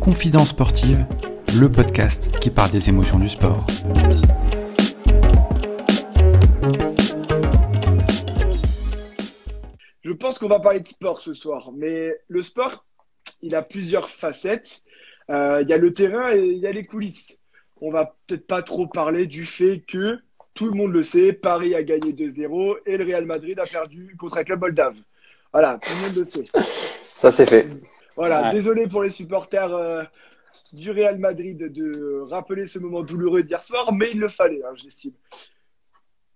Confidence sportive, le podcast qui parle des émotions du sport. Je pense qu'on va parler de sport ce soir, mais le sport, il a plusieurs facettes. Euh, il y a le terrain et il y a les coulisses. On va peut-être pas trop parler du fait que tout le monde le sait, Paris a gagné 2-0 et le Real Madrid a perdu contre un club Moldave. Voilà, tout le monde le sait. Ça c'est fait. Voilà, désolé pour les supporters euh, du Real Madrid de rappeler ce moment douloureux d'hier soir, mais il le fallait, hein, j'estime.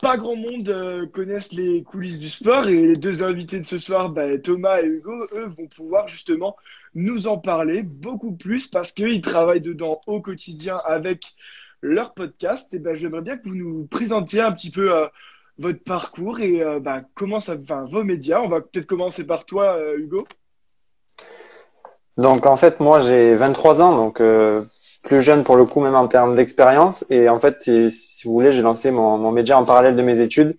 Pas grand monde euh, connaissent les coulisses du sport et les deux invités de ce soir, bah, Thomas et Hugo, eux, vont pouvoir justement nous en parler beaucoup plus parce qu'ils travaillent dedans au quotidien avec leur podcast. Et ben, j'aimerais bien que vous nous présentiez un petit peu euh, votre parcours et euh, bah, comment ça, enfin, vos médias. On va peut-être commencer par toi, euh, Hugo. Donc en fait, moi j'ai 23 ans, donc plus jeune pour le coup même en termes d'expérience. Et en fait, si, vous voulez, j'ai lancé mon, média en parallèle de mes études.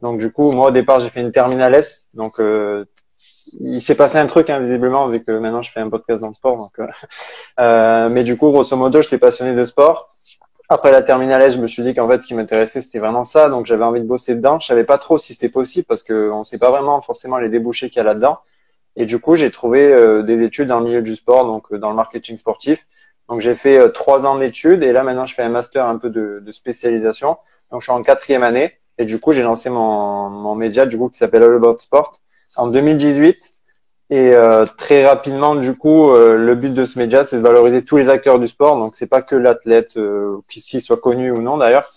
Donc du coup, moi au départ, j'ai fait une terminale S. Donc il s'est passé un truc hein, visiblement vu que maintenant je fais un podcast dans le sport. Donc, euh, mais du coup, grosso modo, j'étais passionné de sport. Après la terminale, je me suis dit qu'en fait, ce qui m'intéressait, c'était vraiment ça. Donc, j'avais envie de bosser dedans. Je savais pas trop si c'était possible parce qu'on ne sait pas vraiment forcément les débouchés qu'il y a là-dedans. Et du coup, j'ai trouvé euh, des études dans le milieu du sport, donc euh, dans le marketing sportif. Donc, j'ai fait euh, trois ans d'études et là, maintenant, je fais un master un peu de, spécialisation. Donc, je suis en quatrième année et du coup, j'ai lancé mon, mon média du coup qui s'appelle All About Sport en 2018. Et euh, très rapidement, du coup, euh, le but de ce média, c'est de valoriser tous les acteurs du sport. Donc, c'est pas que l'athlète, euh, qu'il soit connu ou non d'ailleurs.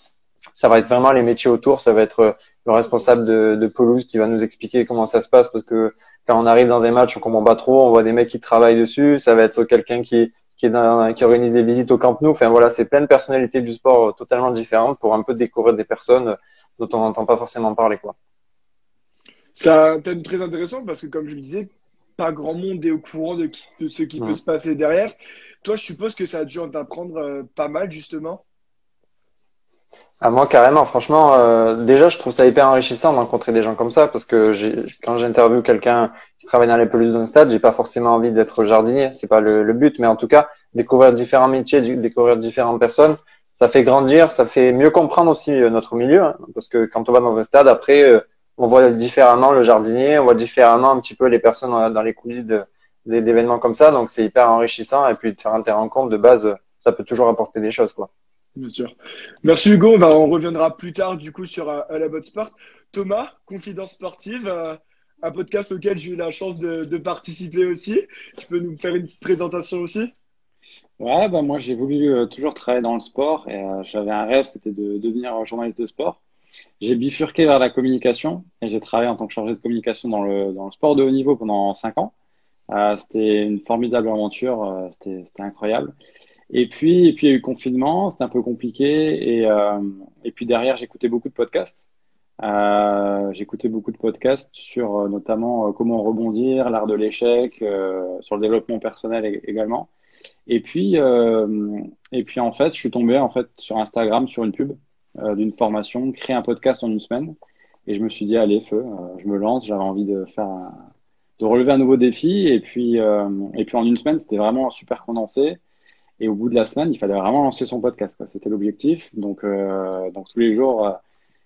Ça va être vraiment les métiers autour. Ça va être le responsable de, de pelouse qui va nous expliquer comment ça se passe parce que quand on arrive dans un match, on comprend pas trop. On voit des mecs qui travaillent dessus. Ça va être quelqu'un qui qui organise des visites au Camp Nou. Enfin voilà, c'est plein de personnalités du sport totalement différentes pour un peu découvrir des personnes dont on n'entend pas forcément parler quoi. C'est un thème très intéressant parce que comme je le disais, pas grand monde est au courant de, ce qui peut se passer derrière. Toi, je suppose que ça a dû en apprendre euh, pas mal, justement. À ah, moi, carrément. Franchement, euh, déjà, je trouve ça hyper enrichissant de rencontrer des gens comme ça parce que quand j'interviewe quelqu'un qui travaille dans les pelouses d'un stade, j'ai pas forcément envie d'être jardinier. C'est pas le, but, mais en tout cas, découvrir différents métiers, découvrir différentes personnes, ça fait grandir, ça fait mieux comprendre aussi euh, notre milieu. Hein, parce que quand on va dans un stade, après, on voit différemment le jardinier, on voit différemment un petit peu les personnes dans les coulisses d'événements comme ça. Donc c'est hyper enrichissant et puis de faire un terrain compte de base, ça peut toujours apporter des choses quoi. Bien sûr. Merci Hugo. On, va, on reviendra plus tard du coup sur euh, la botte sport. Thomas, Confidence sportive, euh, un podcast auquel j'ai eu la chance de, participer aussi. Tu peux nous faire une petite présentation aussi? Ouais, bah moi j'ai voulu euh, toujours travailler dans le sport et j'avais un rêve, c'était de devenir journaliste de sport. J'ai bifurqué vers la communication et j'ai travaillé en tant que chargé de communication dans le, dans le sport de haut niveau pendant cinq ans. Euh, c'était une formidable aventure, euh, c'était incroyable. Et puis, et puis il y a eu confinement, c'était un peu compliqué. Et, euh, et puis derrière, j'écoutais beaucoup de podcasts. Euh, j'écoutais beaucoup de podcasts sur euh, notamment euh, comment rebondir, l'art de l'échec, sur le développement personnel également. Et puis, et puis en fait, je suis tombé en fait sur Instagram sur une pub d'une formation, créer un podcast en une semaine. Et je me suis dit, allez, feu, euh, je me lance, j'avais envie de faire de relever un nouveau défi. Et puis, euh, et puis en une semaine, c'était vraiment super condensé. Et au bout de la semaine, il fallait vraiment lancer son podcast. C'était l'objectif. Donc, donc tous les jours,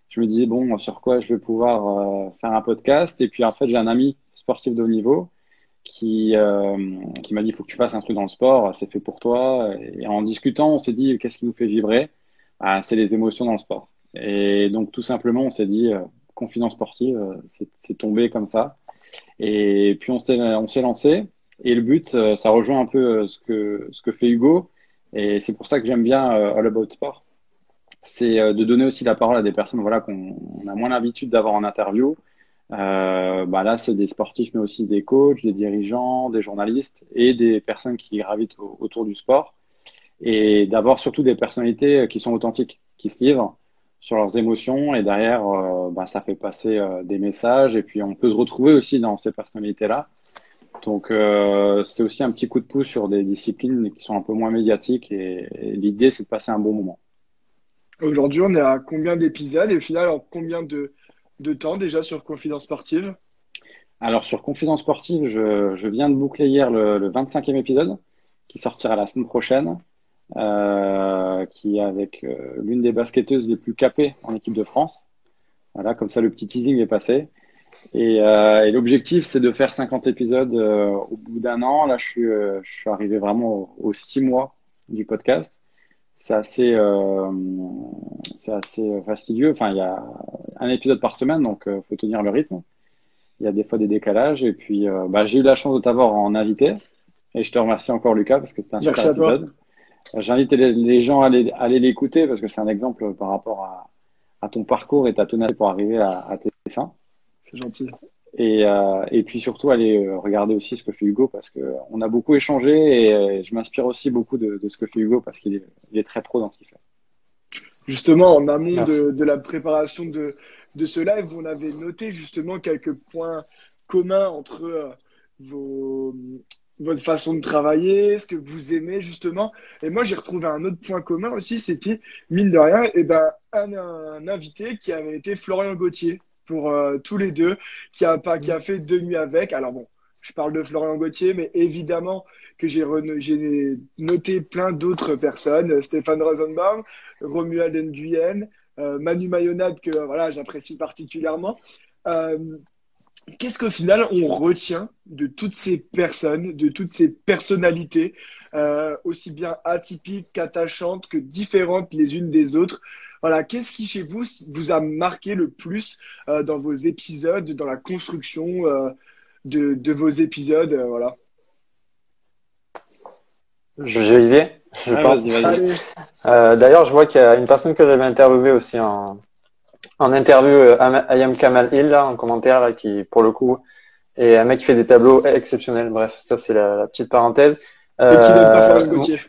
je me disais, bon, sur quoi je vais pouvoir faire un podcast. Et puis en fait, j'ai un ami sportif de haut niveau qui, qui m'a dit, il faut que tu fasses un truc dans le sport, c'est fait pour toi. Et en discutant, on s'est dit, qu'est-ce qui nous fait vibrer? Ah, c'est les émotions dans le sport. Et donc, tout simplement, on s'est dit, euh, confidence sportive, euh, c'est tombé comme ça. Et puis, on s'est lancé. Et le but, euh, ça rejoint un peu ce que, ce que fait Hugo. Et c'est pour ça que j'aime bien All About Sport. C'est de donner aussi la parole à des personnes voilà, qu'on a moins l'habitude d'avoir en interview. Euh, bah là, c'est des sportifs, mais aussi des coachs, des dirigeants, des journalistes et des personnes qui gravitent autour du sport et d'avoir surtout des personnalités qui sont authentiques, qui se livrent sur leurs émotions. Et derrière, euh, bah, ça fait passer euh, des messages. Et puis on peut se retrouver aussi dans ces personnalités-là. Donc euh, c'est aussi un petit coup de pouce sur des disciplines qui sont un peu moins médiatiques. Et, l'idée c'est de passer un bon moment. Aujourd'hui on est à combien d'épisodes? Et au final en combien de, de temps déjà sur Confidence Sportive? Alors sur Confidence Sportive, je, je viens de boucler hier le, le 25e épisode qui sortira la semaine prochaine, euh, qui est avec euh, l'une des basketteuses les plus capées en équipe de France. Voilà, comme ça le petit teasing est passé. Et, euh, et l'objectif, c'est de faire 50 épisodes euh, au bout d'un an. Là, je suis, euh, je suis arrivé vraiment aux, aux six mois du podcast. C'est assez, euh, c'est assez fastidieux. Enfin, il y a un épisode par semaine, donc euh, faut tenir le rythme. Il y a des fois des décalages. Et puis, euh, bah, j'ai eu la chance de t'avoir en invité. Et je te remercie encore, Lucas, parce que c'était un super épisode. J'invite les, les gens à aller, à aller l'écouter parce que c'est un exemple par rapport à, à ton parcours et ta tonalité pour arriver à, à tes fins. C'est gentil. Et, euh, et puis surtout, aller euh, regarder aussi ce que fait Hugo parce que on a beaucoup échangé et euh, je m'inspire aussi beaucoup de, de ce que fait Hugo parce qu'il est, il est très pro dans ce qu'il fait. Justement, en amont de, de la préparation de, de ce live, on avait noté justement quelques points communs entre euh, vos, votre façon de travailler, ce que vous aimez justement. Et moi, j'ai retrouvé un autre point commun aussi, c'était, mine de rien, et ben, un, un invité qui avait été Florian Gauthier pour euh, tous les deux, qui a, pas, qui a fait deux nuits avec. Alors bon, je parle de Florian Gauthier, mais évidemment que j'ai noté plein d'autres personnes, Stéphane Rosenbaum, Romuald Nguyen, euh, Manu Mayonade que voilà j'apprécie particulièrement. Euh, Qu'est-ce qu'au final on retient de toutes ces personnes, de toutes ces personnalités, euh, aussi bien atypiques qu'attachantes, que différentes les unes des autres? Voilà, qu'est-ce qui chez vous vous a marqué le plus euh, dans vos épisodes, dans la construction euh, de, de vos épisodes euh, Voilà? Je, Ah, pense. Euh, D'ailleurs, je vois qu'il y a une personne que j'avais interviewée aussi en, en interview, euh, Am- Ayam Kamal Hill, là, en commentaire, là, qui, pour le coup, est un mec qui fait des tableaux exceptionnels. Bref, ça, c'est la, la petite parenthèse. et qui n'aime pas Euh, Florian Gauthier.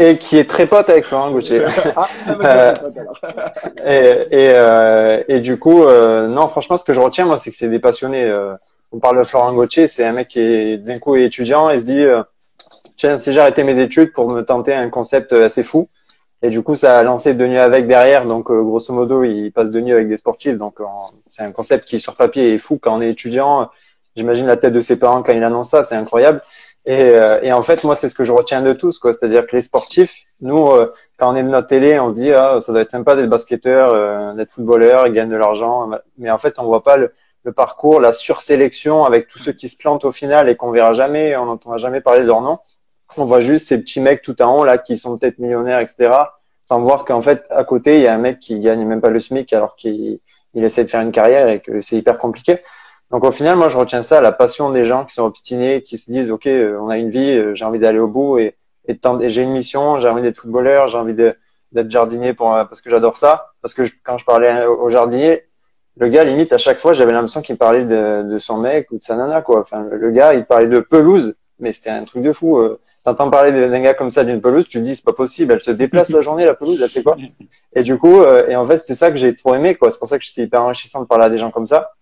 et qui est très pote avec Florent Gauthier. ah, Euh, et, et, euh, et du coup, euh, non, franchement, ce que je retiens, moi, c'est que c'est des passionnés. Euh, on parle de Florent Gauthier, c'est un mec qui est d'un coup est étudiant et se dit, euh, tiens, si arrêté mes études pour me tenter un concept assez fou. Et du coup, ça a lancé deux nuits avec derrière. Donc, euh, grosso modo, il passe deux nuits avec des sportifs. Donc, c'est un concept qui, sur papier, est fou quand on est étudiant. J'imagine la tête de ses parents quand il annonce ça, c'est incroyable. Et, euh, et en fait, moi, c'est ce que je retiens de tous, quoi. C'est-à-dire que les sportifs, nous, euh, quand on est de notre télé, on se dit, ah, ça doit être sympa d'être basketteur, euh, d'être footballeur, il gagne de l'argent. Mais en fait, on voit pas le, le parcours, la sursélection avec tous ceux qui se plantent au final et qu'on verra jamais, on n'entendra jamais parler de leur nom. On voit juste ces petits mecs tout en haut, là, qui sont peut-être millionnaires, etc. Sans voir qu'en fait, à côté, il y a un mec qui gagne même pas le SMIC alors qu'il il essaie de faire une carrière et que c'est hyper compliqué. Donc au final, moi, je retiens ça, la passion des gens qui sont obstinés, qui se disent, OK, euh, on a une vie, euh, j'ai envie d'aller au bout et, et, et j'ai une mission, j'ai envie d'être footballeur, j'ai envie d'être jardinier pour, euh, parce que j'adore ça. Parce que quand je parlais au jardinier, le gars, limite, à chaque fois, j'avais l'impression qu'il parlait de, son mec ou de sa nana, quoi. Enfin, le, gars, il parlait de pelouse, mais c'était un truc de fou. T'entends parler d'un gars comme ça d'une pelouse, tu te dis, c'est pas possible, elle se déplace la journée, la pelouse, elle fait quoi? Et du coup, euh, et en fait, c'est ça que j'ai trop aimé, quoi. C'est pour ça que c'est hyper enrichissant de parler à des gens comme ça.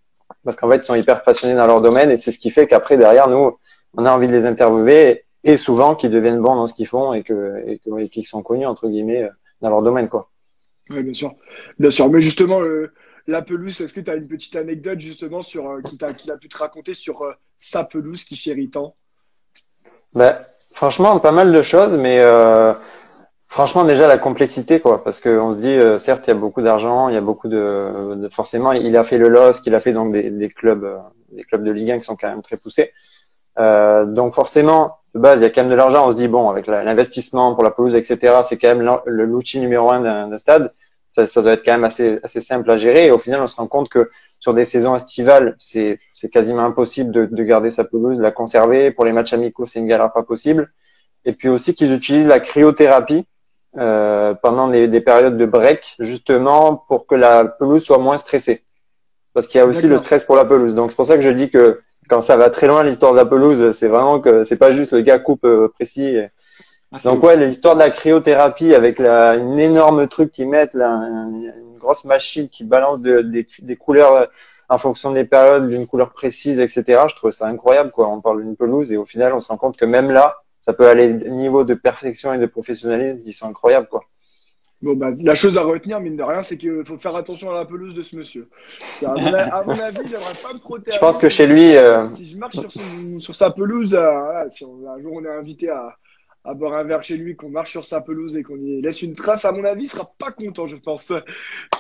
Parce qu'en fait, ils sont hyper passionnés dans leur domaine et c'est ce qui fait qu'après, derrière, nous, on a envie de les interviewer et souvent qu'ils deviennent bons dans ce qu'ils font et que, et qu'ils sont connus, entre guillemets, euh, dans leur domaine, quoi. Oui, bien sûr. Bien sûr. Mais justement, euh, la pelouse, est-ce que tu as une petite anecdote justement sur euh, qui t'a- qu'il a pu te raconter sur euh, sa pelouse qui chérit tant? Ben, franchement, pas mal de choses, mais euh, franchement, déjà la complexité, quoi, parce qu'on se dit, euh, certes, il y a beaucoup d'argent, il y a beaucoup de, forcément, il a fait le LOSC, il a fait donc des, clubs, euh, des clubs de Ligue 1 qui sont quand même très poussés. Donc forcément, de base, il y a quand même de l'argent. On se dit bon, avec l'investissement pour la pelouse, etc., c'est quand même l'outil numéro un d'un stade. Ça, ça doit être quand même assez, assez simple à gérer. Et au final, on se rend compte que sur des saisons estivales, c'est c'est quasiment impossible de, de garder sa pelouse, de la conserver. Pour les matchs amicaux, c'est une galère pas possible. Et puis aussi qu'ils utilisent la cryothérapie euh, pendant des, des périodes de break, justement pour que la pelouse soit moins stressée. Parce qu'il y a aussi le stress pour la pelouse. Donc c'est pour ça que je dis que quand ça va très loin l'histoire de la pelouse, c'est vraiment que c'est pas juste le gars coupe euh, précis. et- Ah, donc ouais, l'histoire de la cryothérapie avec la, une énorme truc qu'ils mettent, là, une grosse machine qui balance de- des, des couleurs euh, en fonction des périodes, d'une couleur précise, etc. Je trouve ça incroyable, quoi. On parle d'une pelouse et au final, on se rend compte que même là, ça peut aller au niveau de perfection et de professionnalisme qui sont incroyables, quoi. Bon, bah, la chose à retenir, mine de rien, c'est qu'il faut faire attention à la pelouse de ce monsieur. À mon, à mon avis, j'aimerais pas me frotter. Je pense lui. que chez lui, euh, Si je marche sur, son- sur sa pelouse, euh, voilà, si on- un jour on est invité à, à boire un verre chez lui, qu'on marche sur sa pelouse et qu'on y laisse une trace, à mon avis, il sera pas content, je pense.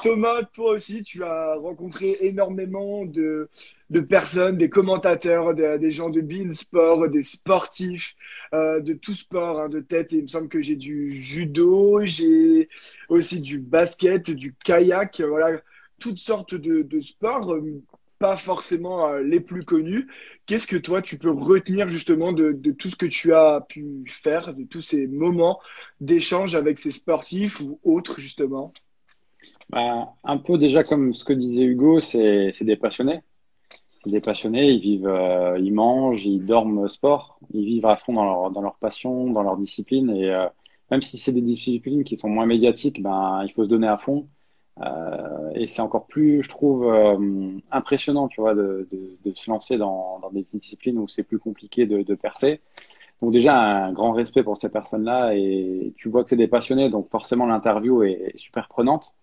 Thomas, toi aussi, tu as rencontré énormément de, de personnes, des commentateurs, des, gens de Bean Sport, des sportifs, euh, de tout sport, hein, de tête. Il me semble que j'ai du judo, j'ai aussi du basket, du kayak, voilà, toutes sortes de, de sports, pas forcément euh, les plus connus. Qu'est-ce que toi, tu peux retenir justement de, tout ce que tu as pu faire, de tous ces moments d'échange avec ces sportifs ou autres, justement? Bah, un peu déjà comme ce que disait Hugo, c'est c'est des passionnés. C'est des passionnés, ils vivent, euh, ils mangent, ils dorment sport, ils vivent à fond dans leur, dans leur passion, dans leur discipline. Et euh, même si c'est des disciplines qui sont moins médiatiques, ben, il faut se donner à fond. Euh, et c'est encore plus, je trouve, euh, impressionnant, tu vois, de, de, de se lancer dans, dans des disciplines où c'est plus compliqué de, de percer. Donc déjà, un grand respect pour ces personnes-là. Et tu vois que c'est des passionnés, donc forcément l'interview est super prenante.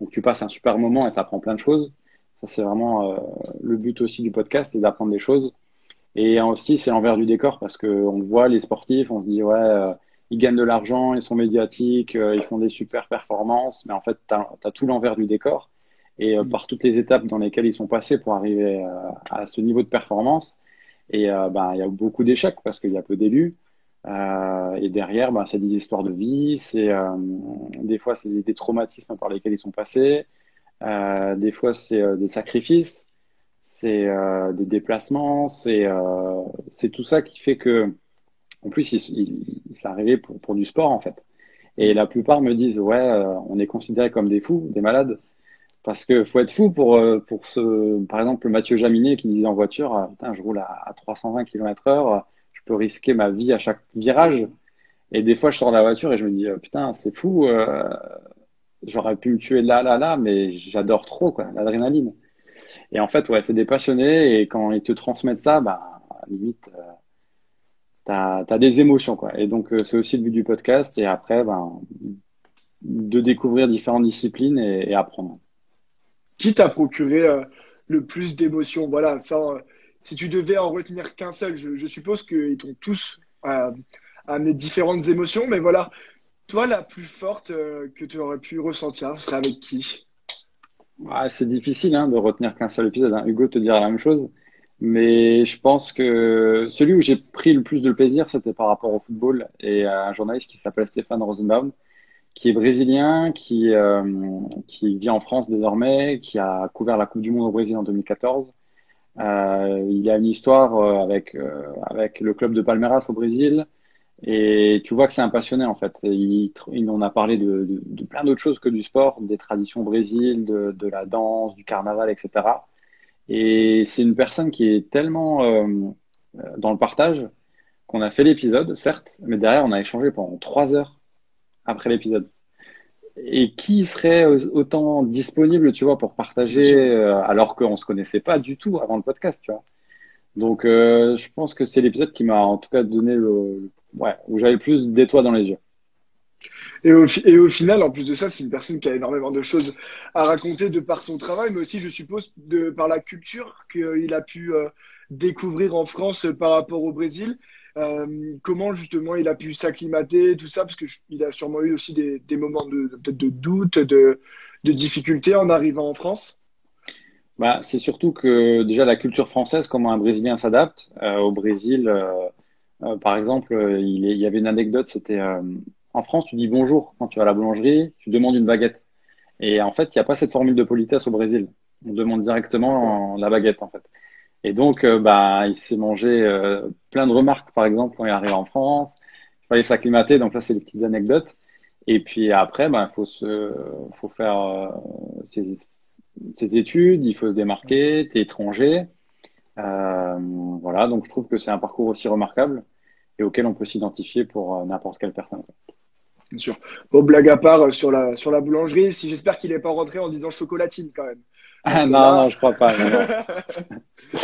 Donc tu passes un super moment et tu apprends plein de choses. Ça, c'est vraiment euh, le but aussi du podcast, c'est d'apprendre des choses. Et aussi, c'est l'envers du décor parce qu'on voit les sportifs, on se dit, ouais, ils gagnent de l'argent, ils sont médiatiques, euh, ils font des super performances, mais en fait, tu as, tout l'envers du décor. Et euh, par toutes les étapes dans lesquelles ils sont passés pour arriver euh, à ce niveau de performance. Et ben, il y a beaucoup d'échecs parce qu'il y a peu d'élus. Et derrière, ben, c'est des histoires de vie, c'est des fois c'est des, des traumatismes par lesquels ils sont passés, des fois c'est des sacrifices, c'est des déplacements, c'est tout ça qui fait que, en plus, il, il, il s'est arrivé pour, du sport en fait. Et la plupart me disent ouais, euh, on est considérés comme des fous, des malades, parce que faut être fou pour euh, pour ce, par exemple Mathieu Jaminet qui disait en voiture, ah, putain, je roule à, à 320 km/h je peux risquer ma vie à chaque virage. Et des fois, je sors de la voiture et je me dis, putain, c'est fou, euh, j'aurais pu me tuer là, là, là, mais j'adore trop, quoi, l'adrénaline. Et en fait, ouais, c'est des passionnés et quand ils te transmettent ça, bah, limite, euh, t'as, t'as des émotions, quoi. Et donc, euh, c'est aussi le but du podcast. Et après, ben, de découvrir différentes disciplines et, et apprendre. Qui t'a procuré euh, le plus d'émotions? Voilà, ça, euh, si tu devais en retenir qu'un seul, je, je suppose qu'ils t'ont tous euh, amené différentes émotions, mais voilà, toi, la plus forte que tu aurais pu ressentir, serait avec qui? Ouais, C'est difficile hein, de retenir qu'un seul épisode. Hein. Hugo te dira la même chose. Mais je pense que celui où j'ai pris le plus de plaisir, c'était par rapport au football et à un journaliste qui s'appelle Stéphane Rosenbaum, qui est brésilien, qui, euh, qui vit en France désormais, qui a couvert la Coupe du Monde au Brésil en 2014. Euh, il a une histoire euh, avec, euh, avec le club de Palmeiras au Brésil. Et tu vois que c'est un passionné en fait. Il, il en a parlé de plein d'autres choses que du sport, des traditions au Brésil, de, de la danse, du carnaval, etc. Et c'est une personne qui est tellement euh, dans le partage qu'on a fait l'épisode, certes, mais derrière on a échangé pendant trois heures après l'épisode. Et qui serait autant disponible, tu vois, pour partager euh, alors qu'on se connaissait pas du tout avant le podcast, tu vois. Donc, euh, je pense que c'est l'épisode qui m'a en tout cas donné le, ouais, où j'avais plus d'étoiles dans les yeux. Et au, final, en plus de ça, c'est une personne qui a énormément de choses à raconter de par son travail, mais aussi, je suppose, par la culture qu'il a pu euh, découvrir en France par rapport au Brésil. Euh, comment justement il a pu s'acclimater, tout ça, parce qu'il a sûrement eu aussi des, moments de de doute, de, difficulté en arrivant en France. Bah, c'est surtout que déjà la culture française, comment un Brésilien s'adapte euh, au Brésil. par exemple, il, y avait une anecdote, c'était en France, tu dis bonjour quand tu vas à la boulangerie, tu demandes une baguette. Et en fait, il n'y a pas cette formule de politesse au Brésil. On demande directement la baguette, en fait. Et donc, euh, bah, il s'est mangé euh, plein de remarques, par exemple, quand il arrive en France. Il fallait s'acclimater, donc ça, c'est les petites anecdotes. Et puis après, bah, il faut, se, faut faire euh, ses, ses, études, il faut se démarquer, t'es étranger. voilà, donc je trouve que c'est un parcours aussi remarquable et auquel on peut s'identifier pour n'importe quelle personne. Bien sûr. Bon, blague à part sur la, sur la boulangerie, si j'espère qu'il n'est pas rentré en disant chocolatine quand même. Ah, non, là... non, je crois pas. Non.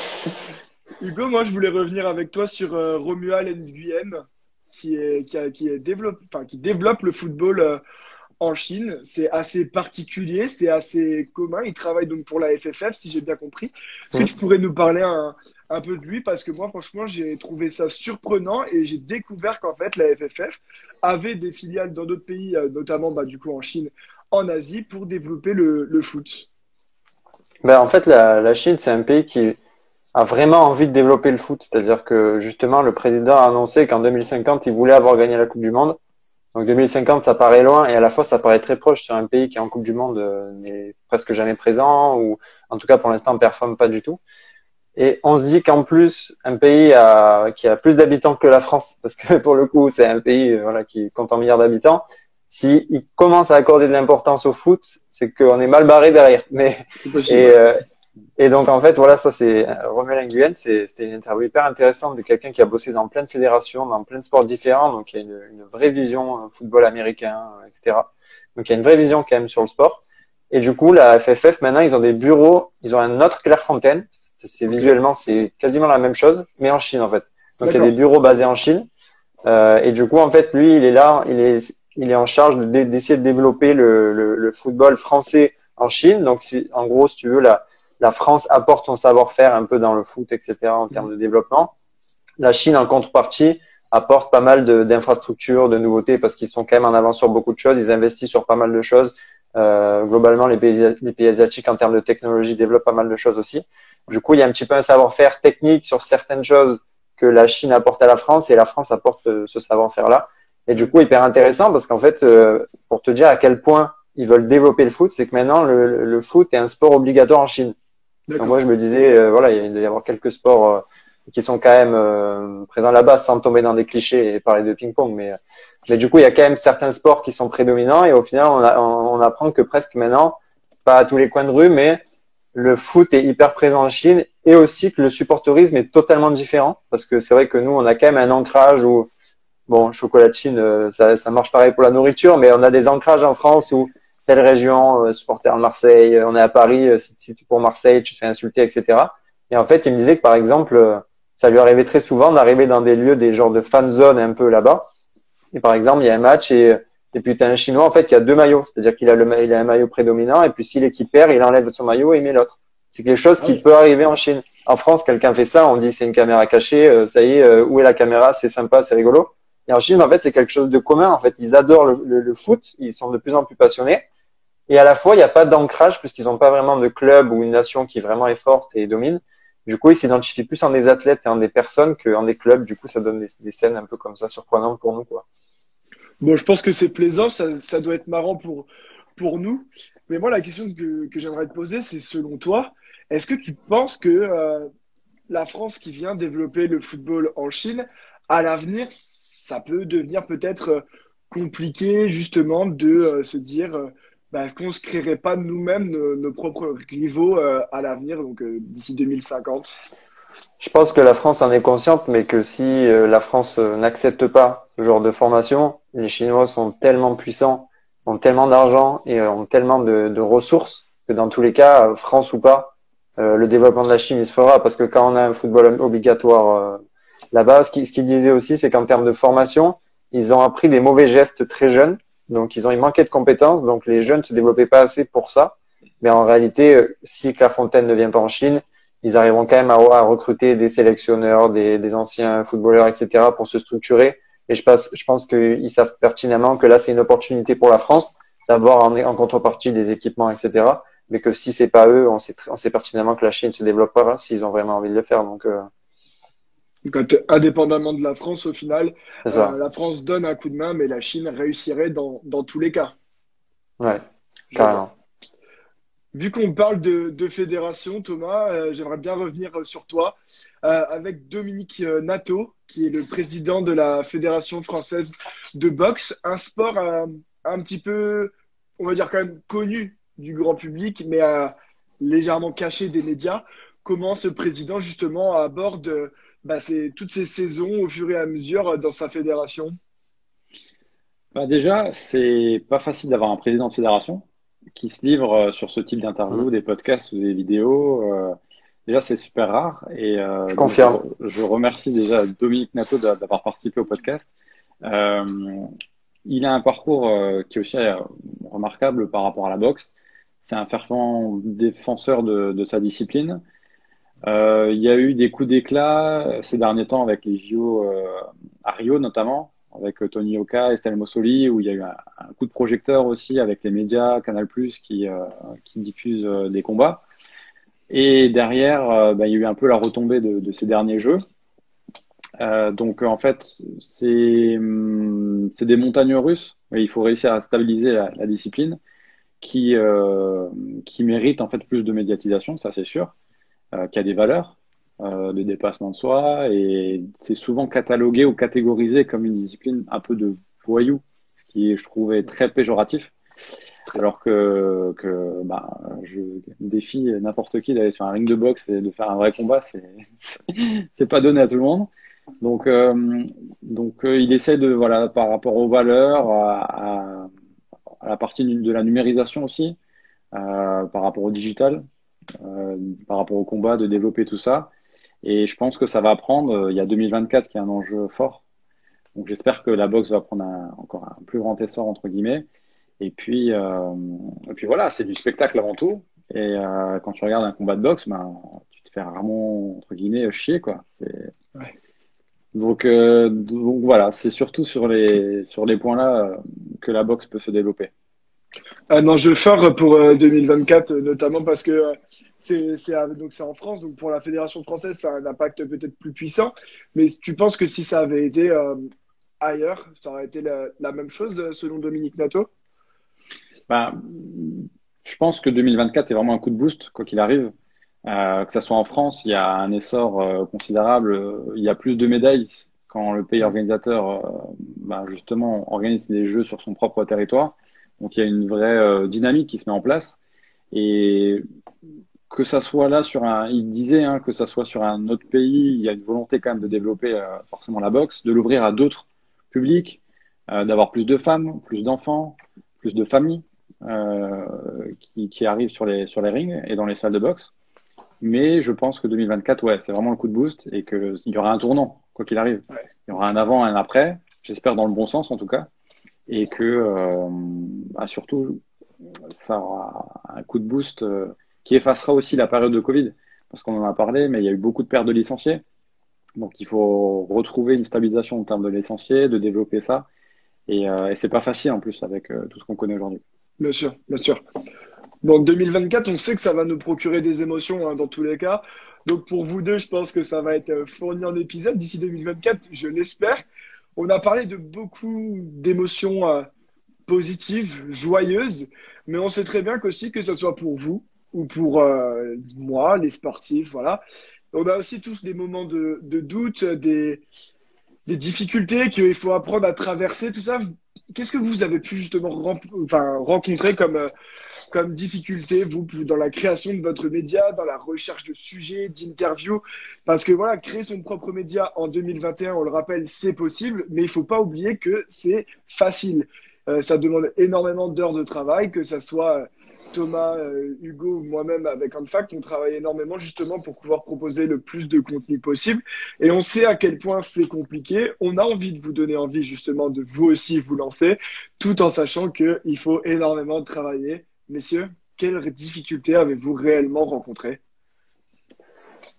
Hugo, moi, je voulais revenir avec toi sur euh, Romuald Nguyen, qui, est, qui, a, qui, est développe, qui développe le football euh, en Chine. C'est assez particulier, c'est assez commun. Il travaille donc pour la FFF, si j'ai bien compris. Est-ce que tu pourrais nous parler un, un peu de lui? Parce que moi, franchement, j'ai trouvé ça surprenant et j'ai découvert qu'en fait, la FFF avait des filiales dans d'autres pays, euh, notamment bah, du coup en Chine, en Asie, pour développer le, le foot. Ben, en fait, la, la Chine, c'est un pays qui a vraiment envie de développer le foot. C'est-à-dire que justement, le président a annoncé qu'en 2050, il voulait avoir gagné la Coupe du Monde. Donc 2050, ça paraît loin et à la fois, ça paraît très proche sur un pays qui est en Coupe du Monde euh, n'est presque jamais présent ou en tout cas pour l'instant performe pas du tout. Et on se dit qu'en plus, un pays a, qui a plus d'habitants que la France, parce que pour le coup, c'est un pays euh, voilà, qui compte en milliards d'habitants, s'il il commence à accorder de l'importance au foot, c'est qu'on est mal barré derrière. Mais, et, euh, et donc, en fait, voilà, ça, c'est Romuald Nguyen, c'était une interview hyper intéressante de quelqu'un qui a bossé dans plein de fédérations, dans plein de sports différents, donc il y a une, une vraie vision euh, football américain, etc. Donc, il y a une vraie vision quand même sur le sport. Et du coup, la FFF, maintenant, ils ont des bureaux, ils ont un autre Clairefontaine. C'est visuellement, c'est quasiment la même chose, mais en Chine, en fait. Donc, il y a des bureaux basés en Chine. Euh, et du coup, en fait, lui, il est là, il est, il est en charge d'essayer de, de, développer le, le, le, football français en Chine. Donc, si, en gros, si tu veux, la, la France apporte son savoir-faire un peu dans le foot, etc., en termes de développement. La Chine, en contrepartie, apporte pas mal d'infrastructures, de, nouveautés, parce qu'ils sont quand même en avance sur beaucoup de choses. Ils investissent sur pas mal de choses. Euh, globalement, les pays, asiatiques, en termes de technologie, développent pas mal de choses aussi. Du coup, il y a un petit peu un savoir-faire technique sur certaines choses que la Chine apporte à la France et la France apporte euh, ce savoir-faire-là. Et du coup, hyper intéressant parce qu'en fait, euh, pour te dire à quel point ils veulent développer le foot, c'est que maintenant, le, foot est un sport obligatoire en Chine. Moi, je me disais, euh, voilà, il doit y avoir quelques sports euh, qui sont quand même euh, présents là-bas sans tomber dans des clichés et parler de ping-pong. Mais, mais du coup, il y a quand même certains sports qui sont prédominants et au final, on, apprend que presque maintenant, pas à tous les coins de rue, mais le foot est hyper présent en Chine et aussi que le supporterisme est totalement différent parce que c'est vrai que nous, on a quand même un ancrage où Bon, chocolat de Chine, ça, marche pareil pour la nourriture, mais on a des ancrages en France où telle région, euh, supporter de Marseille, euh, on est à Paris, euh, si, si tu es pour Marseille, tu te fais insulter, etc. Et en fait, il me disait que par exemple, ça lui arrivait très souvent d'arriver dans des lieux, des genres de fan zone un peu là-bas. Et par exemple, il y a un match et, et puis tu as un Chinois en fait qui a deux maillots, c'est-à-dire qu'il a, le, il a un maillot prédominant et puis si l'équipe perd, il enlève son maillot et il met l'autre. C'est quelque chose qui peut arriver en Chine. En France, quelqu'un fait ça, on dit c'est une caméra cachée, ça y est, où est la caméra, c'est sympa, c'est rigolo. Et en Chine, en fait, c'est quelque chose de commun. En fait, ils adorent le, le, le, foot, ils sont de plus en plus passionnés. Et à la fois, il n'y a pas d'ancrage puisqu'ils n'ont pas vraiment de club ou une nation qui vraiment est forte et domine. Du coup, ils s'identifient plus en des athlètes et en des personnes qu'en des clubs. Du coup, ça donne des, scènes un peu comme ça surprenantes pour nous, quoi. Bon, je pense que c'est plaisant, ça, doit être marrant pour pour nous. Mais moi, la question que, que j'aimerais te poser, c'est selon toi, est-ce que tu penses que euh, la France qui vient développer le football en Chine, à l'avenir, ça peut devenir peut-être euh, compliqué justement de euh, se dire bah, est-ce qu'on se créerait pas nous-mêmes nos, propres rivaux à l'avenir, donc d'ici 2050 Je pense que la France en est consciente, mais que si la France n'accepte pas ce genre de formation, les Chinois sont tellement puissants, ont tellement d'argent et ont tellement de, ressources que dans tous les cas, France ou pas, le développement de la Chine il se fera parce que quand on a un football obligatoire Là-bas, ce qu'il ce disait aussi, c'est qu'en termes de formation, ils ont appris des mauvais gestes très jeunes. Donc, ils ont, ils manquaient de compétences. Donc, les jeunes ne se développaient pas assez pour ça. Mais en réalité, euh, si Clairefontaine ne vient pas en Chine, ils arriveront quand même à, recruter des sélectionneurs, des, des, anciens footballeurs, etc. pour se structurer. Et je pense, je pense qu'ils savent pertinemment que là, c'est une opportunité pour la France d'avoir en, en, contrepartie des équipements, etc. Mais que si c'est pas eux, on sait, on sait pertinemment que la Chine se développera s'ils ont vraiment envie de le faire. Donc, euh, donc, indépendamment de la France, au final, euh, la France donne un coup de main, mais la Chine réussirait dans, dans tous les cas. Ouais, carrément. Vu qu'on parle de, de, fédération, Thomas, euh, j'aimerais bien revenir sur toi euh, avec Dominique euh, Nato, qui est le président de la Fédération française de boxe, un sport euh, un petit peu, on va dire quand même connu du grand public, mais légèrement caché des médias. Comment ce président justement aborde bah, c'est toutes ces saisons au fur et à mesure dans sa fédération bah Déjà, c'est pas facile d'avoir un président de fédération qui se livre euh, sur ce type d'interview, des podcasts ou des vidéos. Euh, déjà, c'est super rare. Et, euh, je confirme. Je, je, remercie déjà Dominique Nato d'avoir participé au podcast. Euh, il a un parcours qui est aussi remarquable par rapport à la boxe. C'est un fervent défenseur de, de sa discipline. Euh, il y a eu des coups d'éclat ces derniers temps avec les JO euh, à Rio notamment, avec Tony Oka, Estelle Mossoli, où il y a eu un, coup de projecteur aussi avec les médias, Canal+, qui, euh, qui diffusent des combats. Et derrière, bah, il y a eu un peu la retombée de, ces derniers jeux. Euh, donc en fait, c'est hum, des montagnes russes. Il faut réussir à stabiliser la, discipline qui, euh, qui mérite en fait plus de médiatisation, ça c'est sûr. Euh, qui a des valeurs euh, de dépassement de soi et c'est souvent catalogué ou catégorisé comme une discipline un peu de voyou, ce qui je trouvais très péjoratif. Alors que, bah, je défie n'importe qui d'aller sur un ring de boxe et de faire un vrai combat, c'est pas donné à tout le monde. Donc, euh, il essaie de voilà par rapport aux valeurs, à, la partie de la numérisation aussi, par rapport au digital, par rapport au combat, de développer tout ça. Et je pense que ça va prendre. Il y a 2024 qui est un enjeu fort. Donc j'espère que la boxe va prendre encore un plus grand essor entre guillemets. Et puis, euh, et puis voilà, c'est du spectacle avant tout. Et euh, quand tu regardes un combat de boxe, ben, tu te fais rarement entre guillemets chier quoi. Ouais. Donc, euh, donc voilà, c'est surtout sur les sur les points là que la boxe peut se développer un enjeu fort pour 2024, euh, notamment parce que euh, c'est en France, donc pour la fédération française, ça a un impact peut-être plus puissant. Mais tu penses que si ça avait été euh, ailleurs, ça aurait été la, même chose selon Dominique Nato ben, Je pense que 2024 est vraiment un coup de boost, quoi qu'il arrive. que ce soit en France, il y a un essor considérable. Il y a plus de médailles quand le pays organisateur, ben, justement, organise des jeux sur son propre territoire. Donc il y a une vraie euh, dynamique qui se met en place. Et que ça soit là sur un, il disait hein, que ça soit sur un autre pays, il y a une volonté quand même de développer euh, forcément la boxe, de l'ouvrir à d'autres publics, euh, d'avoir plus de femmes, plus d'enfants, plus de familles qui, qui, arrivent sur les sur les rings et dans les salles de boxe. Mais je pense que 2024, ouais, c'est vraiment le coup de boost et qu'il y aura un tournant quoi qu'il arrive. Il y aura un avant, un après. J'espère dans le bon sens en tout cas et que euh, bah, surtout ça aura un coup de boost euh, qui effacera aussi la période de Covid parce qu'on en a parlé, mais il y a eu beaucoup de pertes de licenciés. Donc il faut retrouver une stabilisation en termes de licenciés, de développer ça. Et, euh, c'est pas facile en plus avec tout ce qu'on connaît aujourd'hui. Bien sûr, bien sûr. Donc 2024, on sait que ça va nous procurer des émotions hein, dans tous les cas. Donc pour vous deux, je pense que ça va être fourni en épisode d'ici 2024, je l'espère. On a parlé de beaucoup d'émotions euh, positives, joyeuses, mais on sait très bien qu'aussi que ce soit pour vous ou pour euh, moi, les sportifs, voilà. On a aussi tous des moments de, doute, des, des difficultés qu'il faut apprendre à traverser, tout ça. Qu'est-ce que vous avez pu justement rencontrer comme, euh, comme difficulté, vous, dans la création de votre média, dans la recherche de sujets, d'interviews? Parce que voilà, créer son propre média en 2021, on le rappelle, c'est possible, mais il faut pas oublier que c'est facile. Euh, ça demande énormément d'heures de travail, que ça soit euh, Thomas, euh, Hugo moi-même avec Unfact, on travaille énormément justement pour pouvoir proposer le plus de contenu possible. Et on sait à quel point c'est compliqué. On a envie de vous donner envie justement de vous aussi vous lancer, tout en sachant qu'il faut énormément travailler Messieurs, quelles difficultés avez-vous réellement rencontrées?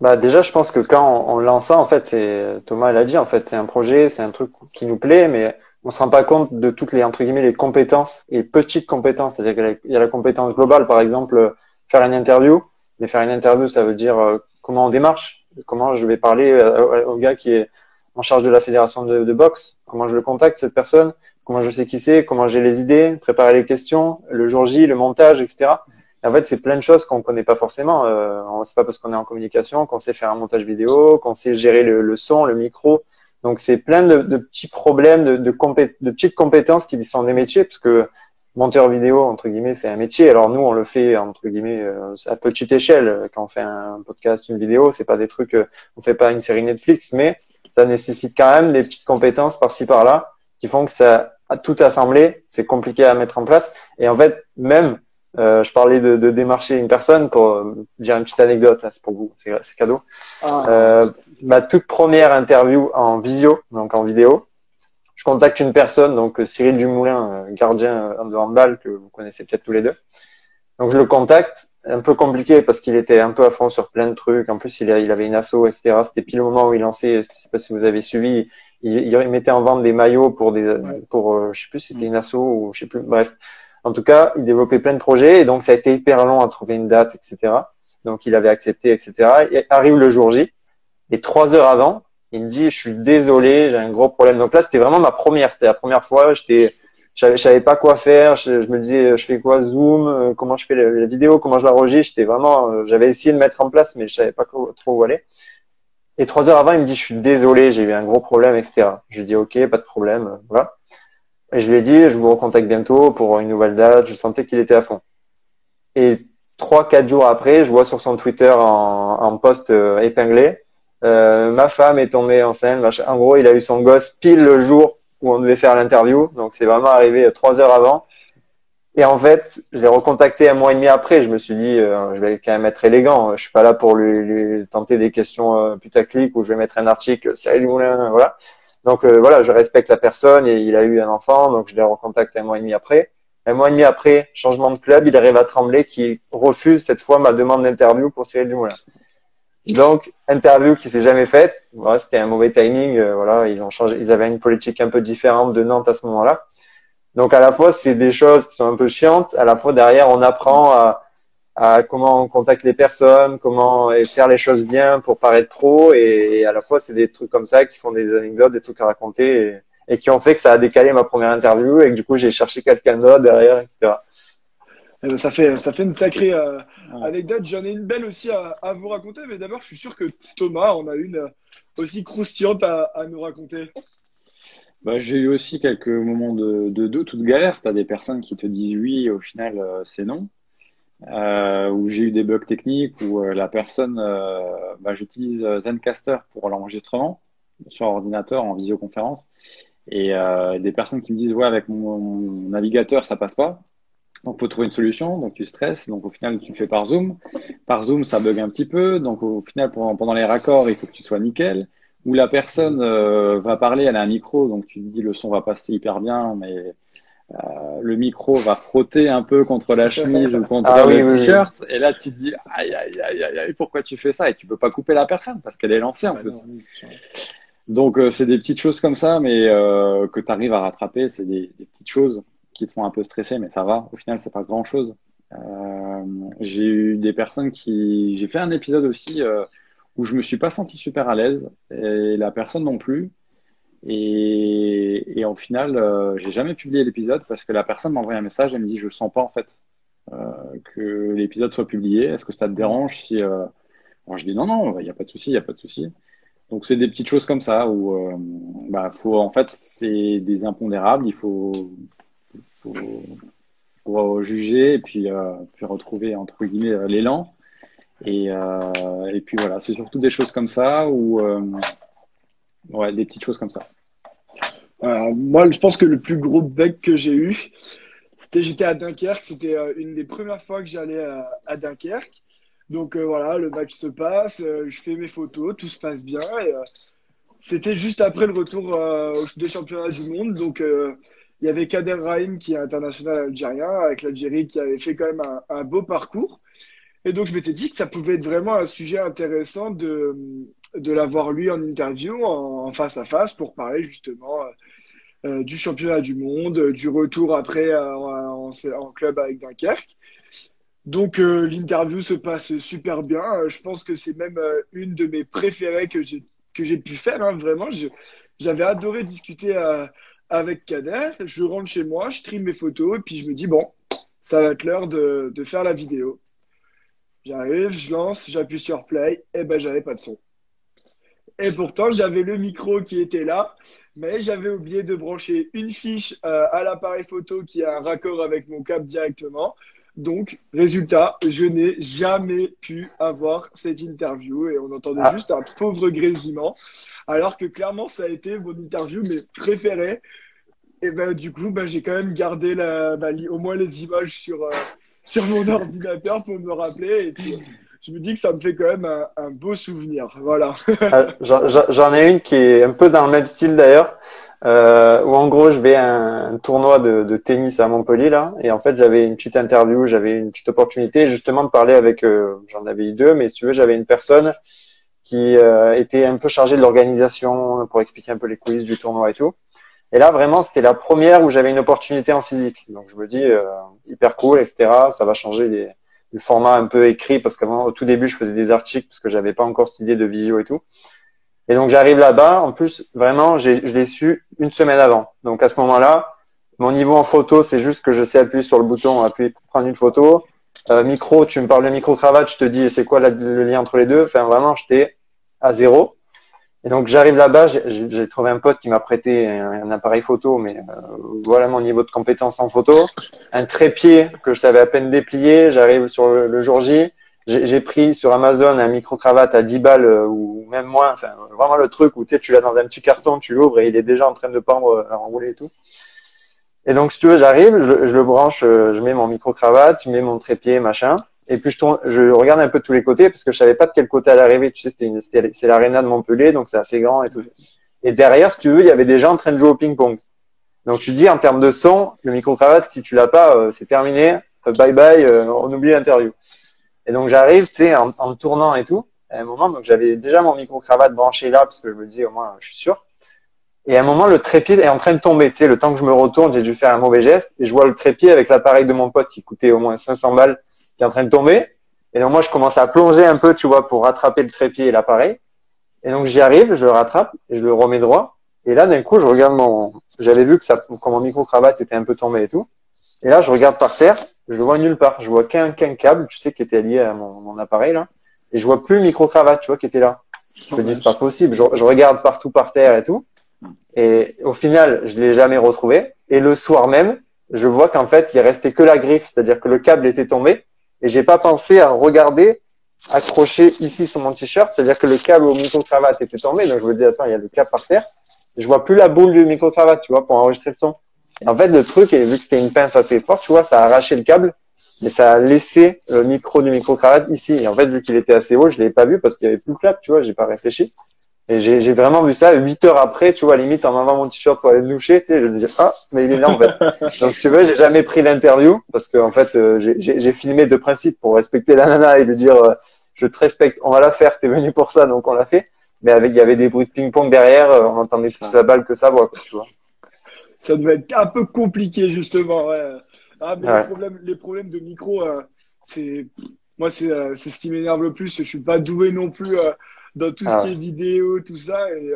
Bah déjà, je pense que quand on, lance ça, en fait, c'est Thomas l'a dit, en fait, c'est un projet, c'est un truc qui nous plaît, mais on se rend pas compte de toutes les entre guillemets les compétences et petites compétences. C'est-à-dire qu'il y a la compétence globale, par exemple, faire une interview. Mais faire une interview, ça veut dire euh, comment on démarche, comment je vais parler euh, au gars qui est en charge de la fédération de, boxe, comment je le contacte cette personne, comment je sais qui c'est, comment j'ai les idées, préparer les questions, le jour J, le montage, etc. en fait, c'est plein de choses qu'on connaît pas forcément. Euh, c'est pas parce qu'on est en communication qu'on sait faire un montage vidéo, qu'on sait gérer le, son, le micro. Donc c'est plein de, de, petits problèmes, de, de, de, petites compétences qui sont des métiers, parce que monteur vidéo entre guillemets c'est un métier. Alors nous on le fait entre guillemets euh, à petite échelle. Quand on fait un podcast, une vidéo, c'est pas des trucs, euh, on fait pas une série Netflix, mais ça nécessite quand même des petites compétences par-ci par-là qui font que ça tout assemblé, c'est compliqué à mettre en place. Et en fait, même, euh, je parlais de, de, démarcher une personne pour euh, dire une petite anecdote, c'est pour vous, c'est cadeau. Ah. Euh, ma toute première interview en visio, donc en vidéo, je contacte une personne, donc Cyril Dumoulin, gardien de handball que vous connaissez peut-être tous les deux. Donc je le contacte, un peu compliqué parce qu'il était un peu à fond sur plein de trucs. En plus, il, il avait une asso, etc. C'était pile le moment où il lançait, je sais pas si vous avez suivi, il, il mettait en vente des maillots pour des, pour, euh, je sais plus si c'était une asso ou je sais plus. Bref, en tout cas, il développait plein de projets et donc ça a été hyper long à trouver une date, etc. Donc il avait accepté, etc. Et arrive le jour J et trois heures avant, il me dit, je suis désolé, j'ai un gros problème. Donc là, c'était vraiment ma première, c'était la première fois, j'étais je savais pas quoi faire. Je, me disais, je fais quoi Zoom euh, Comment je fais la, vidéo Comment je l'enregistre J'étais vraiment, euh, j'avais essayé de mettre en place, mais je savais pas trop où aller. Et trois heures avant, il me dit, je suis désolé, j'ai eu un gros problème, etc. Je lui dis, ok, pas de problème, voilà. Et je lui ai dit, je vous recontacte bientôt pour une nouvelle date. Je sentais qu'il était à fond. Et trois, quatre jours après, je vois sur son Twitter en, en post euh, épinglé, euh, ma femme est tombée enceinte. En gros, il a eu son gosse pile le jour où on devait faire l'interview. Donc c'est vraiment arrivé trois heures avant. Et en fait, je l'ai recontacté un mois et demi après. Je me suis dit, euh, je vais quand même être élégant. Je suis pas là pour lui, lui tenter des questions euh, putaclic où je vais mettre un article. Salut Moulin, voilà. Donc euh, voilà, je respecte la personne et il a eu un enfant, donc je l'ai recontacté un mois et demi après. Un mois et demi après, changement de club, il arrive à Tremblay qui refuse cette fois ma demande d'interview pour Cyril Dumoulin. Donc, interview qui s'est jamais faite. Voilà, c'était un mauvais timing. Euh, voilà, ils ont changé. Ils avaient une politique un peu différente de Nantes à ce moment-là. Donc, à la fois, c'est des choses qui sont un peu chiantes. À la fois, derrière, on apprend à, à comment on contacte les personnes, comment faire les choses bien pour paraître trop. Et, à la fois, c'est des trucs comme ça qui font des anecdotes, des trucs à raconter et, et qui ont fait que ça a décalé ma première interview et que du coup, j'ai cherché quelqu'un d'autre derrière, etc. Eh ben, ça fait, ça fait une sacrée euh, anecdote. J'en ai une belle aussi à, à vous raconter, mais d'abord, je suis sûr que Thomas en a une euh, aussi croustillante à, à nous raconter. Bah, j'ai eu aussi quelques moments de, de doute ou de galère. Tu as des personnes qui te disent oui, au final, euh, c'est non. Euh, où j'ai eu des bugs techniques, où la personne, bah, j'utilise Zencaster pour l'enregistrement sur ordinateur en visioconférence. Et des personnes qui me disent ouais, avec mon, navigateur, ça passe pas. Donc, faut trouver une solution. Donc, tu stresses. Donc, au final, tu fais par Zoom. Par Zoom, ça bug un petit peu. Donc, au final, pendant les raccords, il faut que tu sois nickel. Ou la personne euh, va parler, elle a un micro. Donc, tu dis, le son va passer hyper bien, mais euh, le micro va frotter un peu contre la chemise ou contre ah le t-shirt. Et là, tu te dis, aïe, aïe, aïe, aïe, pourquoi tu fais ça? Et tu peux pas couper la personne parce qu'elle est lancée en plus. Donc, euh, c'est des petites choses comme ça, mais que tu arrives à rattraper. C'est des, des petites choses qui te font un peu stresser, mais ça va. Au final, c'est pas grand chose. Euh, j'ai eu des personnes qui. J'ai fait un épisode aussi euh, où je me suis pas senti super à l'aise et la personne non plus. Et, et au final, euh, j'ai jamais publié l'épisode parce que la personne m'a envoyé un message. Elle me dit Je sens pas en fait euh, que l'épisode soit publié. Est-ce que ça te dérange si. Euh, je dis Non, non, il n'y a pas de souci, il n'y a pas de souci. Donc c'est des petites choses comme ça où bah, faut en fait c'est des impondérables. Il faut juger et puis, euh, puis retrouver entre guillemets euh, l'élan. Et, euh, et puis voilà, c'est surtout des choses comme ça ou ouais, des petites choses comme ça. Moi, je pense que le plus gros bug que j'ai eu, c'était j'étais à Dunkerque. C'était une des premières fois que j'allais à, Dunkerque. Donc voilà, le match se passe, je fais mes photos, tout se passe bien. C'était juste après le retour des championnats du monde. Donc il y avait Kader Rahim qui est international algérien, avec l'Algérie qui avait fait quand même un, beau parcours. Et donc, je m'étais dit que ça pouvait être vraiment un sujet intéressant de, de l'avoir lui en interview, en, face à face, pour parler justement euh, euh, du championnat du monde, du retour après euh, en, club avec Dunkerque. Donc, l'interview se passe super bien. je pense que c'est même une de mes préférées que j'ai, que j'ai pu faire. Hein, vraiment, j'avais adoré discuter avec Kader, je rentre chez moi, je trie mes photos et puis je me dis, bon, ça va être l'heure de, de, faire la vidéo. J'arrive, je lance, j'appuie sur play, et ben j'avais pas de son. Et pourtant, j'avais le micro qui était là, mais j'avais oublié de brancher une fiche euh, à l'appareil photo qui a un raccord avec mon câble directement. Donc, résultat, je n'ai jamais pu avoir cette interview et on entendait ah. juste un pauvre grésillement, alors que clairement, ça a été mon interview mais préférée. Et ben, du coup, ben, j'ai quand même gardé la, bah, au moins les images sur, euh, sur mon ordinateur pour me rappeler. Et puis, je me dis que ça me fait quand même un, beau souvenir. Voilà. Ah, j'en ai une qui est un peu dans le même style d'ailleurs. euh, où en gros je vais à un, tournoi de, tennis à Montpellier là, et en fait j'avais une petite interview, j'avais une petite opportunité justement de parler avec, euh, j'en avais eu deux, mais si tu veux j'avais une personne qui euh, était un peu chargée de l'organisation pour expliquer un peu les coulisses du tournoi et tout. Et là vraiment c'était la première où j'avais une opportunité en physique, donc je me dis euh, hyper cool, etc. Ça va changer des, du format un peu écrit parce qu'avant au tout début je faisais des articles parce que j'avais pas encore cette idée de visio et tout. Et donc j'arrive là-bas. En plus, vraiment, je l'ai su une semaine avant. Donc à ce moment-là, mon niveau en photo, c'est juste que je sais appuyer sur le bouton, appuyer pour prendre une photo. Euh, micro, tu me parles de micro-cravate, je te dis c'est quoi le lien entre les deux? Enfin vraiment, j'étais à zéro. Et donc j'arrive là-bas, j'ai trouvé un pote qui m'a prêté un, appareil photo, mais euh, voilà mon niveau de compétence en photo. Un trépied que je savais à peine déplier. J'arrive sur le jour J j'ai pris sur Amazon un micro-cravate à 10 balles euh, ou même moins, enfin vraiment le truc où tu sais, tu l'as dans un petit carton, tu l'ouvres et il est déjà en train de pendre, à euh, enrouler et tout. Et donc si tu veux, j'arrive, je, le branche, je mets mon micro-cravate, je mets mon trépied, machin, et puis je tourne, je regarde un peu de tous les côtés parce que je savais pas de quel côté à l'arrivée. Tu sais, c'est l'aréna de Montpellier, donc c'est assez grand et tout. Et derrière, si tu veux, il y avait des gens en train de jouer au ping-pong. Donc tu dis en termes de son, le micro-cravate, si tu l'as pas, c'est terminé, bye bye, on oublie l'interview. Et donc j'arrive, tu sais, en, en tournant et tout. À un moment, donc j'avais déjà mon micro-cravate branché là, parce que je me disais au moins, je suis sûr. Et à un moment, le trépied est en train de tomber. Tu sais, le temps que je me retourne, j'ai dû faire un mauvais geste. Et je vois le trépied avec l'appareil de mon pote qui coûtait au moins 500 balles, qui est en train de tomber. Et donc moi, je commence à plonger un peu, tu vois, pour rattraper le trépied et l'appareil. Et donc j'y arrive, je le rattrape je le remets droit. Et là, d'un coup, je regarde mon. J'avais vu que ça, quand mon micro-cravate était un peu tombé et tout. Et là, je regarde par terre, je le vois nulle part. Je vois qu'un qu'un câble, tu sais, qui était lié à mon, mon, appareil là. Et je vois plus le micro-cravate, tu vois, qui était là. Je me dis, c'est pas possible. Je, je, regarde partout par terre et tout. Et au final, je l'ai jamais retrouvé. Et le soir même, je vois qu'en fait, il restait que la griffe, c'est-à-dire que le câble était tombé. Et j'ai pas pensé à regarder accroché ici sur mon t-shirt, c'est-à-dire que le câble au micro-cravate était tombé. Donc je me dis, attends, il y a le câble par terre. Je vois plus la boule du micro-cravate, tu vois, pour enregistrer le son. Et en fait, le truc, et vu que c'était une pince assez forte, tu vois, ça a arraché le câble, mais ça a laissé le micro du micro-cravate ici. Et en fait, vu qu'il était assez haut, je l'ai pas vu parce qu'il y avait plus de clap, tu vois, j'ai pas réfléchi. Et j'ai vraiment vu ça huit heures après, tu vois, limite en enlevant mon t-shirt pour aller me doucher, tu sais, je me disais, ah, mais il est là en fait. Donc, tu veux, j'ai jamais pris l'interview parce que en fait, euh, j'ai filmé de principe pour respecter la nana et de dire, euh, je te respecte, on va la faire, t'es venu pour ça, donc on l'a fait. Mais avec, il y avait des bruits de ping-pong derrière, euh, on entendait plus la balle que sa voix, quoi, tu vois ça devait être un peu compliqué justement. Ouais. Ah, mais les, problèmes, les problèmes de micro, euh, c'est moi c'est c'est ce qui m'énerve le plus. Je suis pas doué non plus dans tout ce ah qui est vidéo, tout ça. Et,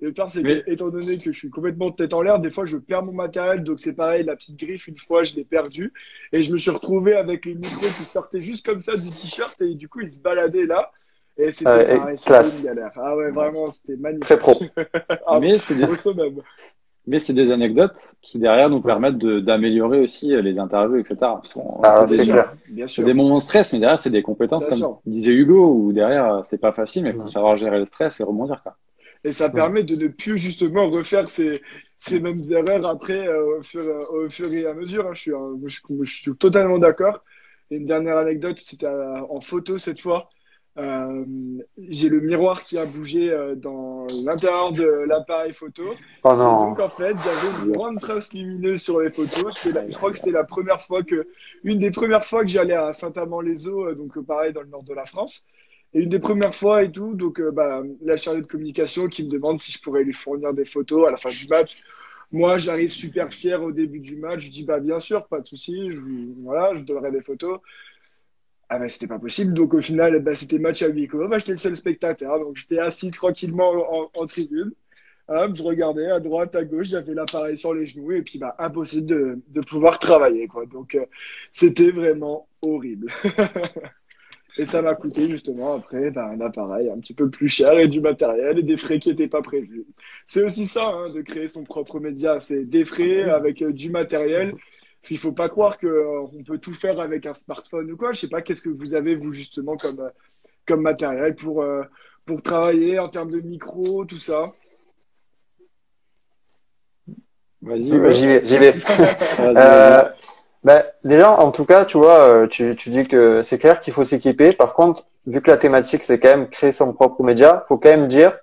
le pire c'est que étant donné que je suis complètement tête en l'air, des fois je perds mon matériel. Donc c'est pareil, la petite griffe une fois je l'ai perdu et je me suis retrouvé avec le micro qui sortait juste comme ça du t-shirt et du coup il se baladait là. Et c'était une galère. Ah ouais, vraiment, c'était magnifique. Très pro. ah, mais c'est au même. Mais c'est des anecdotes qui derrière nous permettent d'améliorer aussi euh, les interviews, etc. Ah, c'est clair. Bien sûr. des moments de stress, mais derrière c'est des compétences comme disait Hugo, où derrière c'est pas facile, mais il faut savoir gérer le stress et rebondir. Quoi. Et ça permet de ne plus justement refaire ces, ces mêmes erreurs après euh, au, fur, au, fur, et à mesure. Hein. Je, suis, je, je, suis totalement d'accord. Une dernière anecdote, c'était en photo cette fois. Euh, j'ai le miroir qui a bougé euh, dans l'intérieur de l'appareil photo. Oh non. donc en fait, j'avais une grande trace lumineuse sur les photos. je crois que c'est la première fois que, une des premières fois que j'allais à Saint-Amand-les-Eaux, euh, donc pareil dans le nord de la France. Et une des premières fois et tout, donc bah, la chargée de communication qui me demande si je pourrais lui fournir des photos à la fin du match. Moi, j'arrive super fier au début du match. Je dis bah bien sûr, pas de souci. Je, voilà, je donnerai des photos. Ah ben c'était pas possible. Donc au final, bah, c'était match à huis clos. Bah, j'étais le seul spectateur. Donc j'étais assis tranquillement en, tribune. je regardais à droite, à gauche, j'avais l'appareil sur les genoux et puis bah, impossible de, de pouvoir travailler. Quoi. Donc euh, c'était vraiment horrible. et ça m'a coûté justement après bah, un appareil un petit peu plus cher et du matériel et des frais qui n'étaient pas prévus. C'est aussi ça, hein, de créer son propre média. C'est des frais avec euh, du matériel il faut pas croire qu'on euh, peut tout faire avec un smartphone ou quoi. Je sais pas, qu'est-ce que vous avez, vous, justement, comme, euh, comme matériel pour, euh, pour travailler en termes de micro, tout ça? Vas-y, j'y vais. J'y vais. Ben, déjà, en tout cas, tu vois, tu, tu dis que c'est clair qu'il faut s'équiper. Par contre, vu que la thématique, c'est quand même créer son propre média, faut quand même dire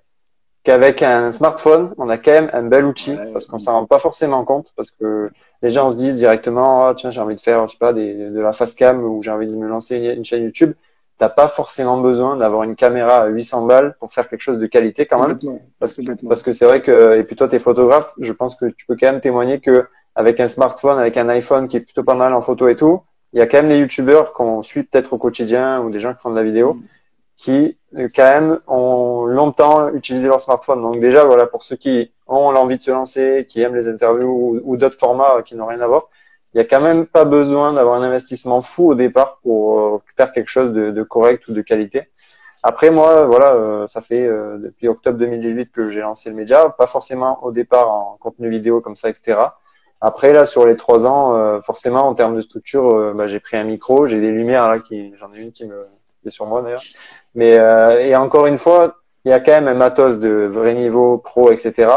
qu'avec un smartphone, on a quand même un bel outil Ouais. parce qu'on s'en rend pas forcément compte parce que les gens se disent directement, ah, tiens, j'ai envie de faire, je sais pas, des, de la face cam ou j'ai envie de me lancer une, une chaîne YouTube. T'as pas forcément besoin d'avoir une caméra à 800 balles pour faire quelque chose de qualité quand même. Parce, parce que c'est vrai que, et puis toi, t'es photographe, je pense que tu peux quand même témoigner que avec un smartphone, avec un iPhone qui est plutôt pas mal en photo et tout, il y a quand même des youtubeurs qu'on suit peut-être au quotidien ou des gens qui font de la vidéo Mm. qui, quand même, ont longtemps utilisé leur smartphone. Donc déjà, voilà, pour ceux qui ont l'envie de se lancer, qui aiment les interviews ou, d'autres formats qui n'ont rien à voir, il y a quand même pas besoin d'avoir un investissement fou au départ pour euh, faire quelque chose de, correct ou de qualité. Après, moi, voilà, euh, ça fait euh, depuis octobre 2018 que j'ai lancé le média, pas forcément au départ en contenu vidéo comme ça, etc. Après, là, sur les trois ans, forcément, en termes de structure, bah, j'ai pris un micro, j'ai des lumières là, j'en ai une qui me, est sur moi d'ailleurs. Mais et encore une fois, il y a quand même un matos de vrai niveau, pro, etc.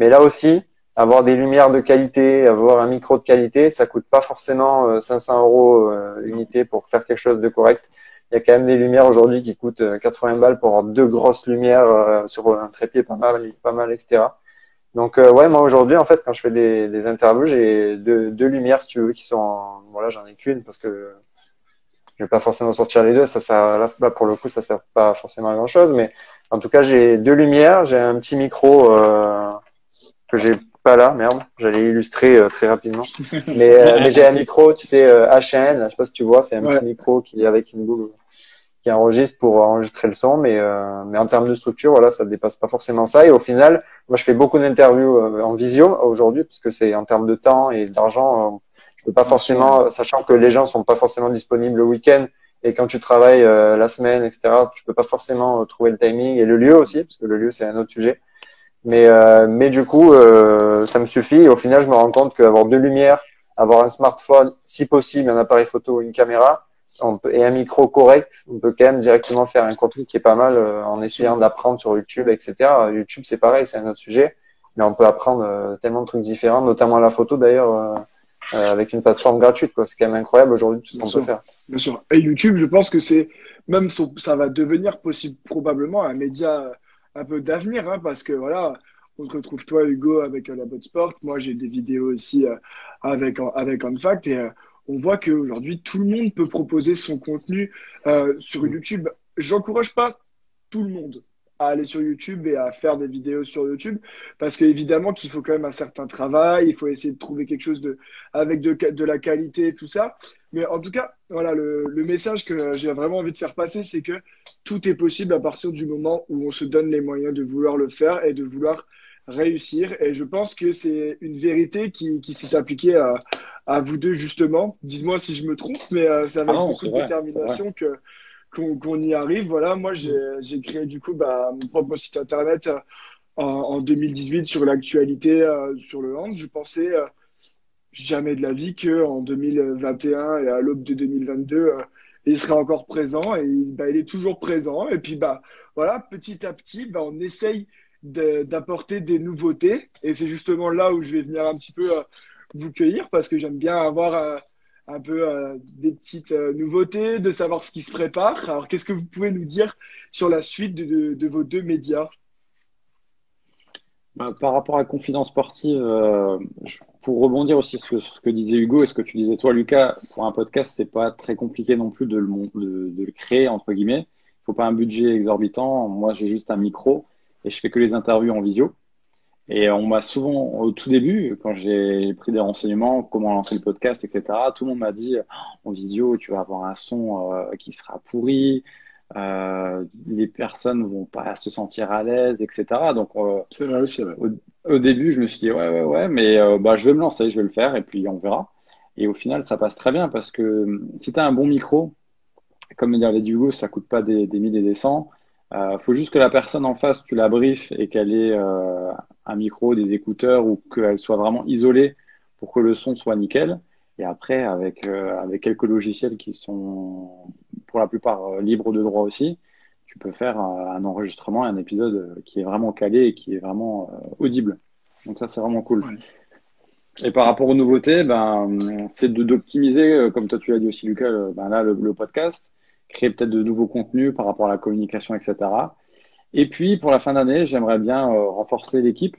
Mais là aussi, avoir des lumières de qualité, avoir un micro de qualité, ça coûte pas forcément euh, 500 euros euh, unité pour faire quelque chose de correct. Il y a quand même des lumières aujourd'hui qui coûtent euh, 80 balles pour avoir deux grosses lumières euh, sur un trépied pas mal, pas mal, etc. Donc euh, ouais, moi aujourd'hui, en fait, quand je fais des, interviews, j'ai deux, lumières, si tu veux, qui sont, en- voilà, j'en ai qu'une parce que je vais pas forcément sortir les deux. Ça, ça, là, pour le coup, ça sert pas forcément à grand chose, mais en tout cas, j'ai deux lumières, j'ai un petit micro euh, que j'ai pas là, merde, j'allais illustrer euh, très rapidement. Mais, euh, mais j'ai un micro, tu sais, euh, HN, je sais pas si tu vois, c'est un Ouais. petit micro qui est avec une boule qui enregistre pour enregistrer le son, mais euh, mais en termes de structure, voilà, ça dépasse pas forcément ça. Et au final, moi, je fais beaucoup d'interviews euh, en visio aujourd'hui, parce que c'est en termes de temps et d'argent, euh, je peux pas forcément, sachant que les gens sont pas forcément disponibles le week-end. Et quand tu travailles euh, la semaine, etc., tu peux pas forcément trouver le timing et le lieu aussi, parce que le lieu c'est un autre sujet. Mais euh, mais du coup, euh, ça me suffit. Et au final, je me rends compte qu'avoir deux lumières, avoir un smartphone, si possible, un appareil photo, une caméra, on peut, et un micro correct, on peut quand même directement faire un contenu qui est pas mal euh, en essayant d'apprendre sur YouTube, etc. YouTube, c'est pareil, c'est un autre sujet, mais on peut apprendre euh, tellement de trucs différents, notamment la photo d'ailleurs, euh, euh, avec une plateforme gratuite. quoi. C'est quand même incroyable aujourd'hui tout ce qu'on peut faire. Bien sûr. Et YouTube, je pense que c'est même son- ça va devenir possible probablement un média un peu d'avenir, hein, parce que voilà, on te retrouve toi Hugo avec euh, la Bot Sport, moi j'ai des vidéos aussi euh, avec avec Unfact et euh, on voit qu'aujourd'hui tout le monde peut proposer son contenu sur YouTube. J'encourage pas tout le monde à aller sur YouTube et à faire des vidéos sur YouTube parce qu'évidemment qu'il faut quand même un certain travail, il faut essayer de trouver quelque chose de avec de, de la qualité et tout ça. Mais en tout cas, voilà, le, le message que j'ai vraiment envie de faire passer, c'est que tout est possible à partir du moment où on se donne les moyens de vouloir le faire et de vouloir réussir. Et je pense que c'est une vérité qui, qui s'est appliquée à, à vous deux, justement. Dites-moi si je me trompe, mais euh, c'est avec Ah non, beaucoup de détermination que qu'on y arrive. Voilà, moi, j'ai créé du coup bah, mon propre site internet euh, en, en 2018 sur l'actualité euh, sur le hand. Je pensais euh, jamais de la vie que en 2021 et à l'aube de 2022, euh, il serait encore présent et bah, il est toujours présent. Et puis bah voilà, petit à petit, bah, on essaye d'apporter des nouveautés. Et c'est justement là où je vais venir un petit peu vous cueillir parce que j'aime bien avoir un peu euh, des petites euh, nouveautés, de savoir ce qui se prépare. Alors qu'est-ce que vous pouvez nous dire sur la suite de, vos deux médias? Bah, par rapport à confidence sportive, euh, pour rebondir aussi sur ce, que disait Hugo et ce que tu disais toi, Lucas, pour un podcast, c'est pas très compliqué non plus de le, de, le créer, entre guillemets. Il faut pas un budget exorbitant. Moi, j'ai juste un micro et je fais que les interviews en visio. Et on m'a souvent, au tout début, quand j'ai pris des renseignements, comment lancer le podcast, etc., tout le monde m'a dit, en visio, tu vas avoir un son euh, qui sera pourri, euh, les personnes vont pas se sentir à l'aise, etc. Donc, euh, C'est vrai ouais. au début, je me suis dit, ouais, ouais, ouais, mais euh, bah, je vais me lancer, je vais le faire, et puis on verra. Et au final, ça passe très bien parce que si tu as un bon micro, comme le dit Hugo, ça coûte pas des, des mille et des cents. Euh, faut juste que la personne en face, tu la briefes et qu'elle ait euh, un micro, des écouteurs ou qu'elle soit vraiment isolée pour que le son soit nickel. Et après, avec, euh, avec quelques logiciels qui sont pour la plupart euh, libres de droit aussi, tu peux faire un enregistrement, un épisode qui est vraiment calé et qui est vraiment audible. Donc ça, c'est vraiment cool. Ouais. Et par rapport aux nouveautés, ben, c'est d'optimiser, comme toi tu l'as dit aussi, Lucas, ben là, le, le podcast, créer peut-être de nouveaux contenus par rapport à la communication, etc. Et puis, pour la fin d'année, j'aimerais bien renforcer l'équipe.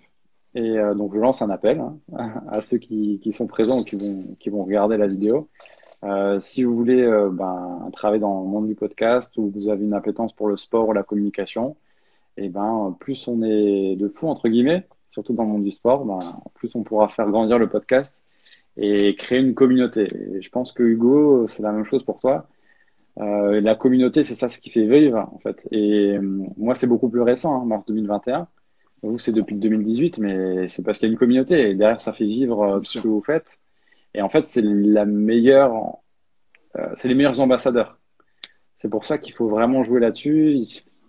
Et donc, je lance un appel hein, à ceux qui, qui, sont présents ou qui vont, qui vont regarder la vidéo. si vous voulez ben, travailler dans le monde du podcast ou vous avez une appétence pour le sport ou la communication, et ben plus on est de fous entre guillemets, surtout dans le monde du sport, ben, plus on pourra faire grandir le podcast et créer une communauté. Et je pense que Hugo, c'est la même chose pour toi. Euh, la communauté, c'est ça ce qui fait vivre en fait. Et euh, moi, c'est beaucoup plus récent, hein, mars 2021. Vous, c'est depuis 2018, mais c'est parce qu'il y a une communauté et derrière, ça fait vivre euh, ce que vous faites. Et en fait, c'est la meilleure, c'est les meilleurs ambassadeurs. C'est pour ça qu'il faut vraiment jouer là-dessus.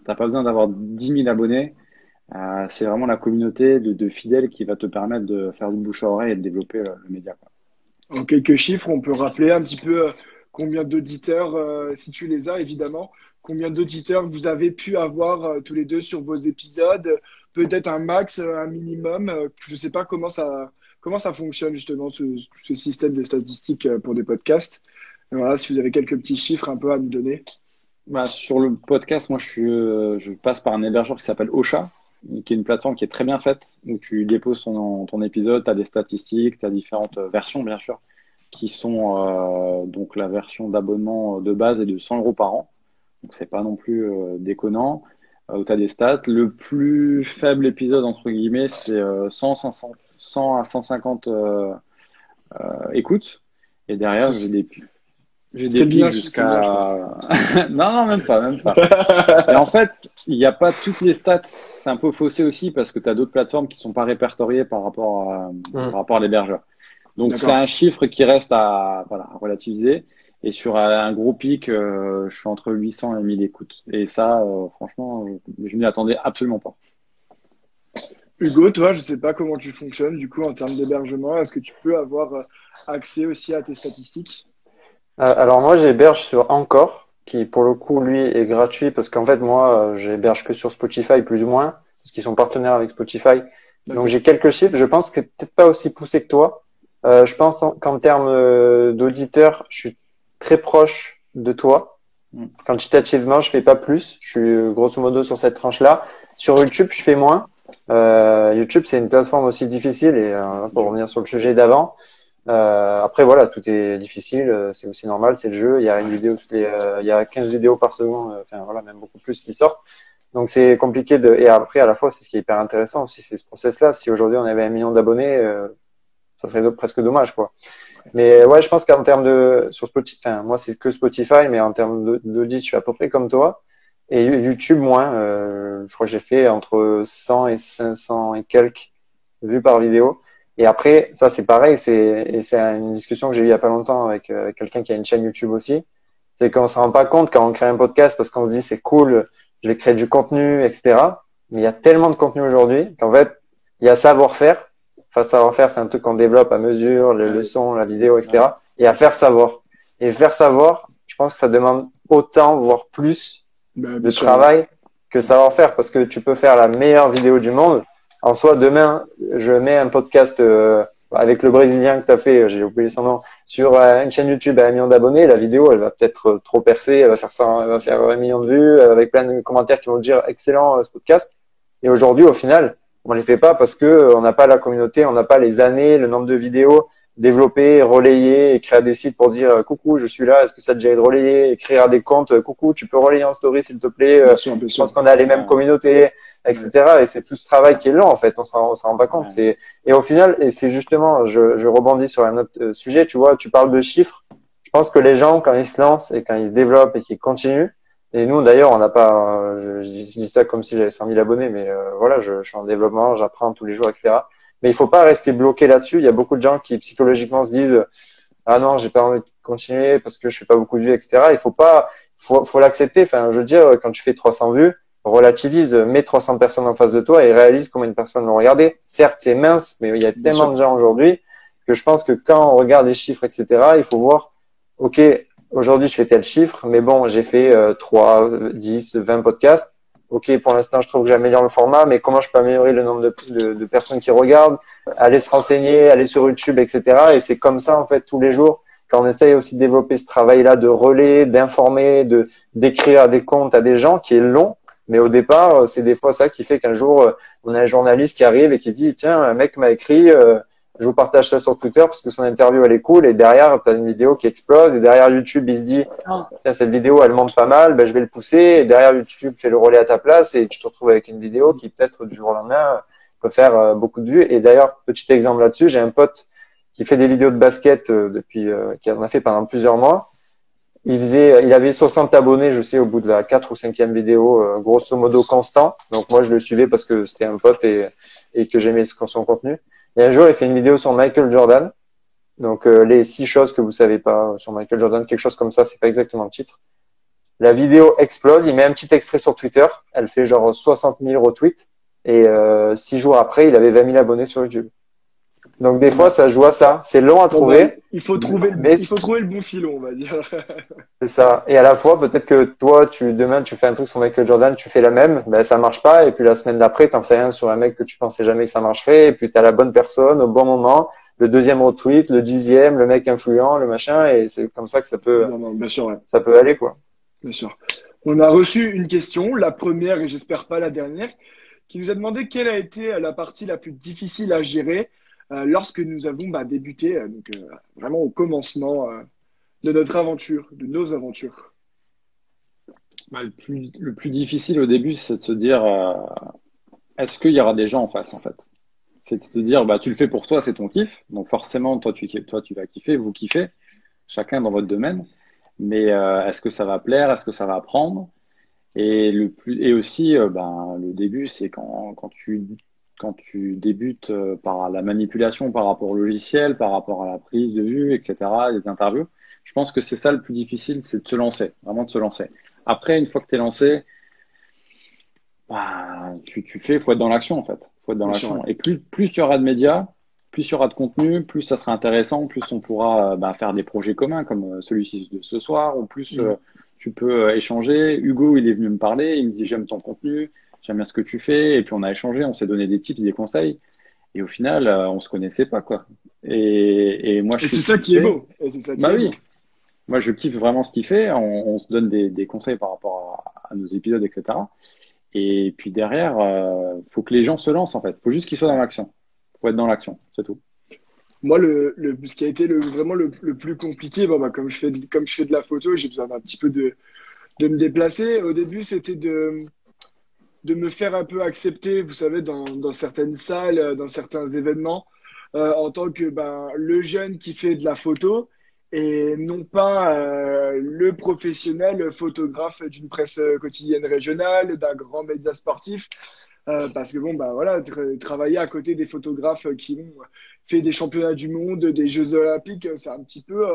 T'as pas besoin d'avoir 10 000 abonnés. C'est vraiment la communauté de, fidèles qui va te permettre de faire du bouche à oreille et de développer le, média. En quelques chiffres, on peut rappeler un petit peu combien d'auditeurs, euh, si tu les as évidemment, combien d'auditeurs vous avez pu avoir tous les deux sur vos épisodes, peut-être un max, un minimum. je ne sais pas comment ça, comment ça fonctionne justement ce, système de statistiques pour des podcasts. Voilà, si vous avez quelques petits chiffres un peu à nous donner. Bah, sur le podcast, moi, je, passe par un hébergeur qui s'appelle Ocha, qui est une plateforme qui est très bien faite, où tu déposes ton épisode, tu as des statistiques, tu as différentes versions, bien sûr, qui sont euh, donc la version d'abonnement de base est de 100 euros par an. Donc, c'est pas non plus euh, déconnant. Euh, où tu as des stats. Le plus faible épisode, entre guillemets, c'est 100, 500, 100 à 150 écoutes. Et derrière, j'ai des, j'ai des pics jusqu'à. non, non, même pas, même pas. Et en fait, il n'y a pas toutes les stats. C'est un peu faussé aussi parce que tu as d'autres plateformes qui sont pas répertoriées par rapport à, par rapport à l'hébergeur. Donc c'est un chiffre qui reste à, voilà, relativiser. Et sur un gros pic, euh, je suis entre 800 et 1000 écoutes. Et ça, euh, franchement, je m'y attendais absolument pas. Hugo, toi, je sais pas comment tu fonctionnes du coup en termes d'hébergement. Est-ce que tu peux avoir euh, accès aussi à tes statistiques? Euh, alors moi j'héberge sur Encore, qui pour le coup lui est gratuit parce qu'en fait moi euh, j'héberge que sur Spotify plus ou moins, parce qu'ils sont partenaires avec Spotify. Donc j'ai quelques chiffres, je pense que peut-être pas aussi poussé que toi. Euh, je pense qu'en termes d'auditeurs, je suis très proche de toi. Mm. Quantitativement, je fais pas plus. Je suis grosso modo sur cette tranche-là. Sur YouTube, je fais moins. Euh, YouTube, c'est une plateforme aussi difficile et pour revenir sur le sujet d'avant, euh, après voilà, tout est difficile, euh, c'est aussi normal, c'est le jeu. Il y a une vidéo toutes les, euh, il y a 15 vidéos par seconde, euh, enfin voilà, même beaucoup plus qui sortent. Donc c'est compliqué de. Et après à la fois, c'est ce qui est hyper intéressant aussi, c'est ce process-là. Si aujourd'hui on avait un million d'abonnés, ça serait presque dommage quoi. Mais ouais, je pense qu'en termes de sur Spotify, enfin moi c'est que Spotify, mais en termes d'audit, je suis à peu près comme toi. Et YouTube moins, je crois que j'ai fait entre 100 et 500 et quelques vues par vidéo. Et après, ça c'est pareil, c'est et c'est une discussion que j'ai eu il y a pas longtemps avec euh, quelqu'un qui a une chaîne YouTube aussi. C'est qu'on se rend pas compte quand on crée un podcast parce qu'on se dit c'est cool, je vais créer du contenu, etc. Mais il y a tellement de contenu aujourd'hui qu'en fait, il y a savoir-faire. Enfin, savoir-faire, c'est un truc qu'on développe à mesure, les leçons, la vidéo, etc. Et à faire savoir. Et faire savoir, je pense que ça demande autant, voire plus ben, de travail que savoir-faire parce que tu peux faire la meilleure vidéo du monde en soi, demain, je mets un podcast euh, avec le Brésilien que tu as fait, j'ai oublié son nom, sur euh, une chaîne YouTube à un million d'abonnés. La vidéo, elle va peut-être trop percer, elle va faire ça, elle va faire un million de vues, euh, avec plein de commentaires qui vont dire excellent ce podcast. Et aujourd'hui, au final, on les fait pas parce que on n'a pas la communauté, on n'a pas les années, le nombre de vidéos développer, relayer, écrire des sites pour dire coucou, je suis là, est-ce que ça te déjà de relayer, écrire à des comptes, coucou, tu peux relayer en story s'il te plaît, je pense qu'on a les mêmes communautés etc. Et c'est tout ce travail qui est lent en fait, on s'en rend pas compte. C'est et au final, et c'est justement, je, je rebondis sur un autre euh, sujet. Tu vois, tu parles de chiffres. Je pense que les gens, quand ils se lancent et quand ils se développent et qu'ils continuent, et nous d'ailleurs, on n'a pas, euh, je, dis ça comme si j'avais 100 000 abonnés, mais euh, voilà, je, je, suis en développement, j'apprends tous les jours, etc. Mais il faut pas rester bloqué là-dessus. Il y a beaucoup de gens qui psychologiquement se disent ah non, j'ai pas envie de continuer parce que je fais pas beaucoup de vues, etc. Il faut pas, faut, faut l'accepter. Enfin, je veux dire, quand tu fais 300 vues, relativise, mets 300 personnes en face de toi et réalise combien de personnes l'ont regardé. Certes, c'est mince, mais il y a tellement de gens aujourd'hui que je pense que quand on regarde les chiffres, etc., il faut voir, OK, aujourd'hui, je fais tel chiffre, mais bon, j'ai fait euh, 3, 10, 20 podcasts. OK, pour l'instant, je trouve que j'améliore le format, mais comment je peux améliorer le nombre de, de, de personnes qui regardent, aller se renseigner, aller sur YouTube, etc. Et c'est comme ça, en fait, tous les jours, quand on essaye aussi de développer ce travail-là de relais, d'informer, de d'écrire des comptes à des gens qui est long, Mais au départ, c'est des fois ça qui fait qu'un jour, on a un journaliste qui arrive et qui dit, tiens, un mec m'a écrit, je vous partage ça sur Twitter parce que son interview elle est cool. Et derrière tu as une vidéo qui explose. Et derrière YouTube il se dit tiens cette vidéo elle monte pas mal. Ben je vais le pousser. Et derrière YouTube fait le relais à ta place. Et tu te retrouves avec une vidéo qui peut-être du jour au lendemain peut faire euh, beaucoup de vues. Et d'ailleurs petit exemple là-dessus j'ai un pote qui fait des vidéos de basket euh, depuis euh, qui en a fait pendant plusieurs mois. Il faisait il avait 60 abonnés je sais au bout de la 4 ou 5e vidéo grosso modo constant. Donc moi je le suivais parce que c'était un pote et et que j'aimais son contenu et un jour, il fait une vidéo sur Michael Jordan. Donc, euh, les six choses que vous savez pas sur Michael Jordan, quelque chose comme ça, c'est pas exactement le titre. La vidéo explose, il met un petit extrait sur Twitter. Elle fait genre 60 000 retweets. Et euh, six jours après, il avait 20 000 abonnés sur YouTube. Donc des fois, ça joue à ça. C'est long à trouver. il faut trouver, le, il faut trouver le bon filon, on va dire. c'est ça. Et à la fois, peut-être que toi, tu demain, tu fais un truc sur Michael Jordan, tu fais la même, ben ça marche pas. Et puis la semaine d'après, tu en fais un sur un mec que tu pensais jamais que ça marcherait. Et puis tu as la bonne personne au bon moment. Le deuxième retweet, le dixième, le mec influent, le machin. Et c'est comme ça que ça peut, bien sûr, ça peut aller quoi. Bien sûr. On a reçu une question, la première et j'espère pas la dernière, qui nous a demandé quelle a été la partie la plus difficile à gérer lorsque nous avons bah, débuté, euh, donc, euh, vraiment au commencement de notre aventure, de nos aventures. Bah, le, plus, difficile au début, c'est de se dire est-ce qu'il y aura des gens en face en fait? C'est de se dire bah, tu le fais pour toi, c'est ton kiff. Donc forcément, toi tu, toi, tu vas kiffer, vous kiffez, chacun dans votre domaine. Mais est-ce que ça va plaire? Est-ce que ça va prendre? Et, le plus, et aussi, ben, le début, c'est quand, quand tu quand tu débutes euh, par la manipulation par rapport au logiciel, par rapport à la prise de vue, etc., les interviews. Je pense que c'est ça le plus difficile, c'est de se lancer, vraiment de se lancer. Après, une fois que tu es lancé, bah, tu, tu fais, faut être dans l'action en fait. Faut être dans l'action. Et plus, plus il y aura de médias, plus il y aura de contenu, plus ça sera intéressant, plus on pourra bah, faire des projets communs comme euh, celui-ci de ce soir, ou plus mm. euh, tu peux échanger. Hugo, il est venu me parler, il me dit j'aime ton contenu, j'aime bien ce que tu fais. Et puis on a échangé, on s'est donné des tips, des conseils. Et au final, euh, on se connaissait pas, quoi. Et, et moi, je. c'est ça qui est beau. bah oui. Moi, je kiffe vraiment ce qu'il fait. On, se donne des, des, conseils par rapport à, nos épisodes, etc. Et puis derrière, euh, faut que les gens se lancent, en fait. Faut juste qu'ils soient dans l'action. Faut être dans l'action, c'est tout. Moi, le, le, ce qui a été le, vraiment le, le plus compliqué, bah, comme, je fais de, comme je fais de la photo, j'ai besoin d'un petit peu de, de me déplacer. Au début, c'était de, de me faire un peu accepter, vous savez, dans, certaines salles, euh, dans certains événements, euh, en tant que ben, le jeune qui fait de la photo et non pas euh, le professionnel photographe d'une presse quotidienne régionale, d'un grand média sportif. Parce que bon, bah voilà, travailler à côté des photographes qui ont fait des championnats du monde, des Jeux Olympiques, c'est un petit peu,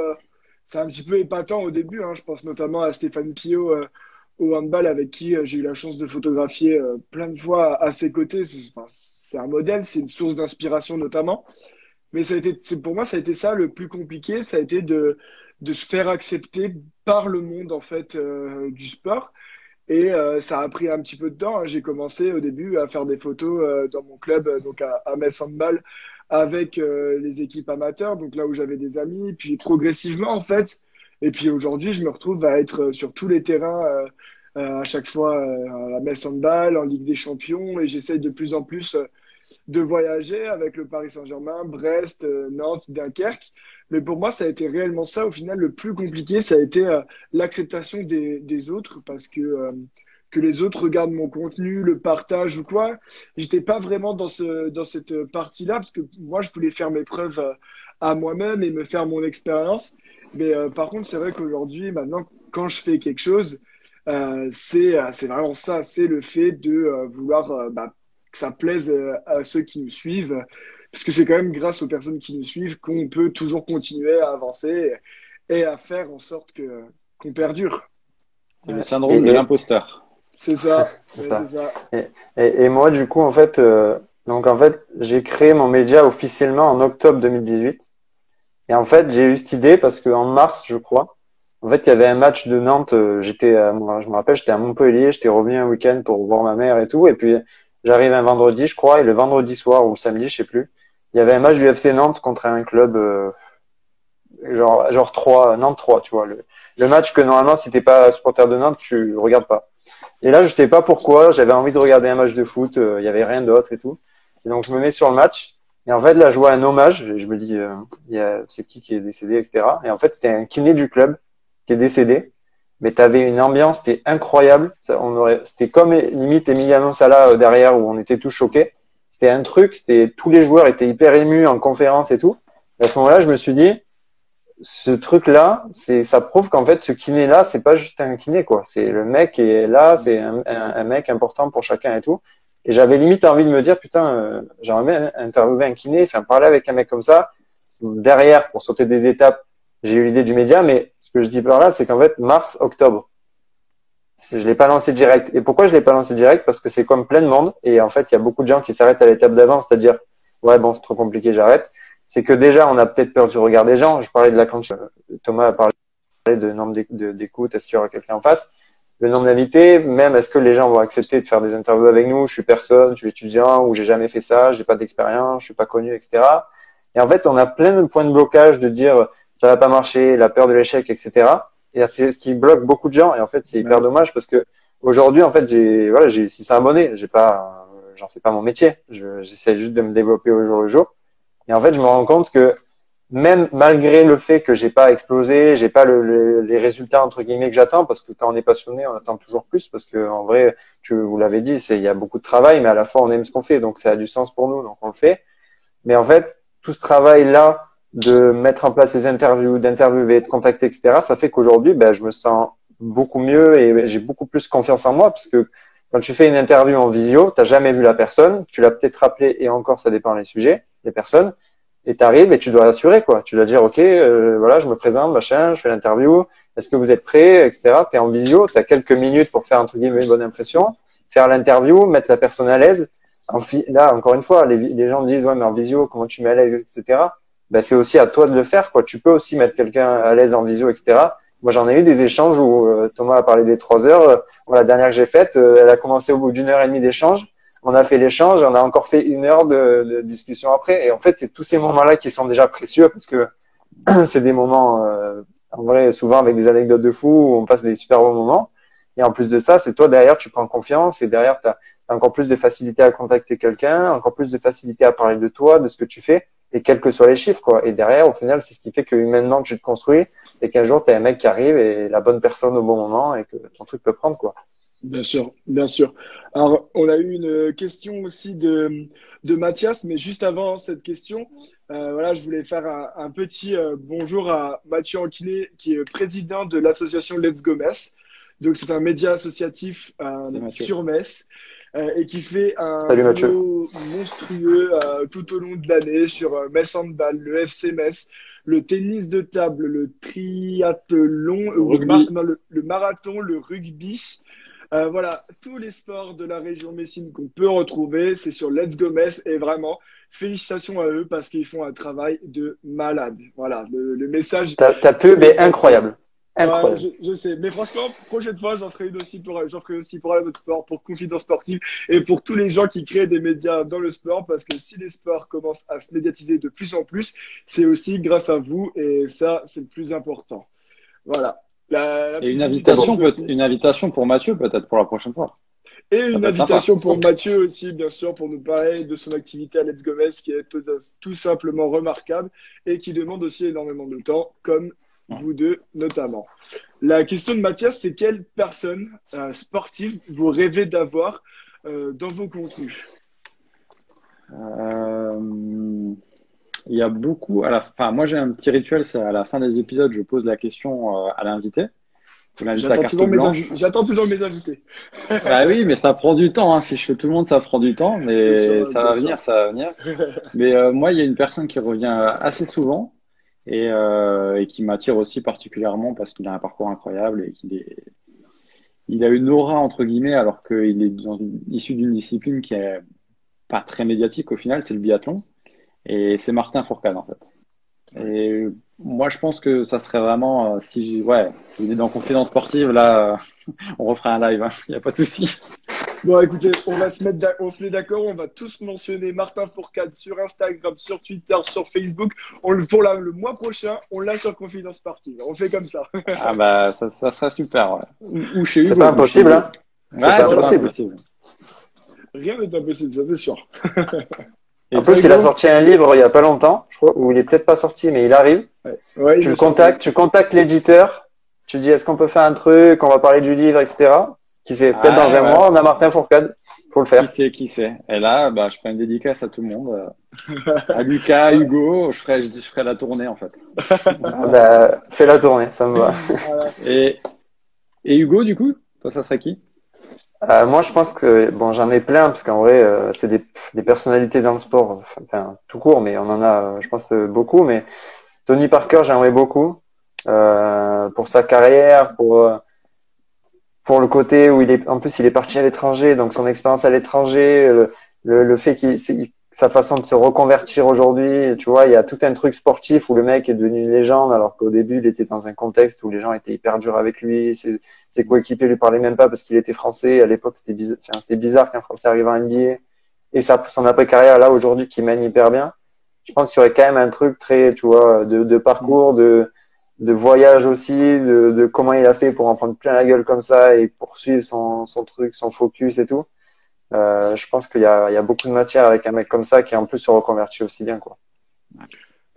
c'est un petit peu épatant au début. Hein. Je pense notamment à Stéphane Pio au handball avec qui euh, j'ai eu la chance de photographier euh, plein de fois à ses côtés. C'est un modèle, c'est une source d'inspiration notamment. Mais ça pour moi, ça a été ça le plus compliqué, ça a été de, de se faire accepter par le monde en fait euh, du sport. Et ça a pris un petit peu de temps. Hein. J'ai commencé au début à faire des photos dans mon club, donc à, à Metz Handball, avec les équipes amateurs, donc là où j'avais des amis. Puis progressivement, en fait, et puis aujourd'hui, je me retrouve à être euh, sur tous les terrains euh, euh, à chaque fois à la Messe Handball, en Ligue des Champions, et j'essaye de plus en plus de voyager avec le Paris Saint-Germain, Brest, Nantes, Dunkerque. Mais pour moi, ça a été réellement ça. Au final, le plus compliqué, ça a été l'acceptation des, autres parce que que les autres regardent mon contenu, le partagent ou quoi. J'étais pas vraiment dans ce dans cette partie-là parce que moi, je voulais faire mes preuves à moi-même et me faire mon expérience. Mais euh, par contre, c'est vrai qu'aujourd'hui, maintenant, quand je fais quelque chose, euh, c'est euh, c'est vraiment ça, c'est le fait de vouloir bah, que ça plaise à ceux qui nous suivent, parce que c'est quand même grâce aux personnes qui nous suivent qu'on peut toujours continuer à avancer et, à faire en sorte que qu'on perdure. C'est le syndrome de l'imposteur. C'est ça. c'est ça. Et, et, moi, du coup, en fait, donc en fait, j'ai créé mon média officiellement en octobre 2018. Et en fait, j'ai eu cette idée parce qu'en mars, je crois, en fait, il y avait un match de Nantes. Euh, j'étais, je me rappelle, j'étais à Montpellier. J'étais revenu un week-end pour voir ma mère et tout. Et puis, j'arrive un vendredi, je crois, et le vendredi soir ou samedi, je sais plus, il y avait un match du FC Nantes contre un club euh, genre genre 3 Nantes 3, tu vois. Le, le match que normalement, si t'es pas supporter de Nantes, tu regardes pas. Et là, je sais pas pourquoi, j'avais envie de regarder un match de foot, euh, il y avait rien d'autre et tout. Et donc, je me mets sur le match. Et en fait, là, je vois un hommage. Et je me dis, euh, c'est qui qui est décédé, etc. Et en fait, c'était un kiné du club qui est décédé. Mais tu avais une ambiance, c'était incroyable. On aurait, c'était comme limite Emiliano Sala euh, derrière où on était tous choqués. C'était un truc, c'était tous les joueurs étaient hyper émus en conférence et tout. Et à ce moment-là, je me suis dit, ce truc-là, c'est, ça prouve qu'en fait, ce kiné-là, c'est pas juste un kiné, quoi. C'est le mec est là, c'est un, mec important pour chacun et tout. Et j'avais limite envie de me dire, putain, euh, j'aimerais interviewer un kiné, faire parler avec un mec comme ça. Derrière, pour sauter des étapes, j'ai eu l'idée du média, mais ce que je dis par là, c'est qu'en fait, mars, octobre, je l'ai pas lancé direct. Et pourquoi je l'ai pas lancé direct? Parce que c'est comme plein de monde, et en fait, il y a beaucoup de gens qui s'arrêtent à l'étape d'avant, c'est-à-dire, ouais, bon, c'est trop compliqué, j'arrête c'est que déjà, on a peut-être peur du regard des gens. Je parlais de la quantité. Thomas a parlé de nombre d'écoutes. Est-ce qu'il y aura quelqu'un en face? Le nombre d'invités, même est-ce que les gens vont accepter de faire des interviews avec nous? Je suis personne, je suis étudiant ou j'ai jamais fait ça, j'ai pas d'expérience, je suis pas connu, etc. Et en fait, on a plein de points de blocage de dire ça va pas marcher, la peur de l'échec, etc. Et c'est ce qui bloque beaucoup de gens. Et en fait, c'est hyper dommage parce que aujourd'hui, en fait, j'ai voilà, j'ai 600 abonnés. J'ai pas, j'en fais pas mon métier. J'essaie juste de me développer au jour le jour. Et en fait, je me rends compte que même malgré le fait que j'ai pas explosé, j'ai pas le, les résultats entre guillemets que j'attends, parce que quand on est passionné, on attend toujours plus, parce que en vrai, tu vous l'avez dit, c'est il y a beaucoup de travail, mais à la fois on aime ce qu'on fait, donc ça a du sens pour nous, donc on le fait. Mais en fait, tout ce travail là de mettre en place les interviews, d'interviewer, de contacter, etc., ça fait qu'aujourd'hui, ben, je me sens beaucoup mieux et j'ai beaucoup plus confiance en moi, parce que quand tu fais une interview en visio, t'as jamais vu la personne, tu l'as peut-être rappelé et encore ça dépend des sujets des personnes. Et tu arrives et tu dois assurer quoi. Tu dois dire ok, euh, voilà, je me présente, machin, je fais l'interview. Est-ce que vous êtes prêts, etc. Tu es en visio, tu as quelques minutes pour faire entre guillemets une bonne impression, faire l'interview, mettre la personne à l'aise. Là, encore une fois, les, les, gens disent ouais, mais en visio, comment tu mets à l'aise, etc. Ben, c'est aussi à toi de le faire quoi. Tu peux aussi mettre quelqu'un à l'aise en visio, etc. Moi, j'en ai eu des échanges où euh, Thomas a parlé des trois heures. Euh, la dernière que j'ai faite, elle a commencé au bout d'une heure et demie d'échange on a fait l'échange, on a encore fait une heure de, discussion après. Et en fait, c'est tous ces moments-là qui sont déjà précieux parce que c'est des moments, euh, en vrai, souvent avec des anecdotes de fou, où on passe des super bons moments. Et en plus de ça, c'est toi derrière, tu prends confiance et derrière, tu as, encore plus de facilité à contacter quelqu'un, encore plus de facilité à parler de toi, de ce que tu fais, et quels que soient les chiffres. quoi. Et derrière, au final, c'est ce qui fait que humainement, tu te construis et qu'un jour, tu as un mec qui arrive et la bonne personne au bon moment et que ton truc peut prendre. quoi. Bien sûr, bien sûr. Alors, on a eu une question aussi de, de Mathias, mais juste avant cette question, euh, voilà, je voulais faire un, petit euh, bonjour à Mathieu Anquinet, qui est président de l'association Let's Go Metz. Donc, c'est un média associatif euh, sur Metz et qui fait un boulot monstrueux tout au long de l'année sur Metz Handball, le FC Metz, le tennis de table, le triathlon, le, le, marathon, le rugby. Euh, voilà, tous les sports de la région Messine qu'on peut retrouver, c'est sur Let's Go Metz et vraiment, félicitations à eux parce qu'ils font un travail de malade. Voilà, le, message. Ta, ta pub est incroyable. Incroyable. je, sais, mais franchement, prochaine fois, j'en ferai une aussi pour, j'en ferai aussi pour sport, pour Confidence Sportive et pour tous les gens qui créent des médias dans le sport, parce que si les sports commencent à se médiatiser de plus en plus, c'est aussi grâce à vous et ça, c'est le plus important. Voilà. Et une invitation, peut, une invitation pour Mathieu peut-être pour la prochaine fois. Et une invitation pour Mathieu aussi, bien sûr, pour nous parler de son activité à Let's Gomez, qui est tout, simplement remarquable et qui demande aussi énormément de temps, comme vous deux notamment. La question de Mathias, c'est quelle personne euh, sportive vous rêvez d'avoir euh, dans vos contenus? Euh, il y a beaucoup à la fin. Moi, j'ai un petit rituel, c'est à la fin des épisodes, je pose la question euh, à l'invité. J'attends toujours, toujours, mes invités. bah oui, mais ça prend du temps. Hein. Si je fais tout le monde, ça prend du temps, mais ça va venir, ça va venir. mais euh, moi, il y a une personne qui revient assez souvent et, euh, et qui m'attire aussi particulièrement parce qu'il a un parcours incroyable et qu'il est, il a une aura entre guillemets alors qu'il est issu d'une discipline qui est pas très médiatique au final, c'est le biathlon. Et c'est Martin Fourcade, en fait. Et moi, je pense que ça serait vraiment, euh, si ouais, il est dans Confidence Sportive, là, euh, on refera un live, il hein. n'y a pas de souci. Bon, écoutez, on va se mettre, on se met d'accord, on va tous mentionner Martin Fourcade sur Instagram, sur Twitter, sur Facebook. On le pour le mois prochain, on l'a sur Confidence Sportive. On fait comme ça. ah bah, ça, ça serait super. Ouais. Ou, chez C'est pas impossible, hein C'est pas impossible. Rien n'est impossible, ça c'est sûr. en plus, il a sorti un livre il y a pas longtemps, je crois, où il est peut-être pas sorti, mais il arrive. Ouais, tu le contactes, tu contactes l'éditeur, tu dis est-ce qu'on peut faire un truc, on va parler du livre, etc. Qui sait, peut-être Ah, dans un ouais. mois, on a Martin Fourcade pour le faire. Qui sait, qui sait. Et là, bah, je ferai une dédicace à tout le monde. à Lucas, à Hugo, je ferai, je, je ferai la tournée, en fait. Bah, fais la tournée, ça me va. Voilà. Et, et Hugo, du coup, toi, ça serait qui? Euh, moi, je pense que bon, j'en ai plein parce qu'en vrai, euh, c'est des, personnalités dans le sport, enfin tout court, mais on en a, euh, je pense, beaucoup. Mais Tony Parker, j'aimerais beaucoup pour sa carrière, pour pour le côté où il est, en plus, il est parti à l'étranger, donc son expérience à l'étranger, le, le, fait qu'il sa façon de se reconvertir aujourd'hui, tu vois, il y a tout un truc sportif où le mec est devenu une légende, alors qu'au début, il était dans un contexte où les gens étaient hyper durs avec lui. Ses coéquipiers lui parlaient même pas parce qu'il était français. À l'époque, c'était bizarre, bizarre qu'un Français arrive en NBA. Et ça, son après-carrière, là, aujourd'hui, qui mène hyper bien. Je pense qu'il y aurait quand même un truc très, tu vois, de, parcours, de, de voyage aussi, de, comment il a fait pour en prendre plein la gueule comme ça et poursuivre son, son truc, son focus et tout. Euh, je pense qu'il y y a beaucoup de matière avec un mec comme ça qui en plus se reconvertit aussi bien, quoi.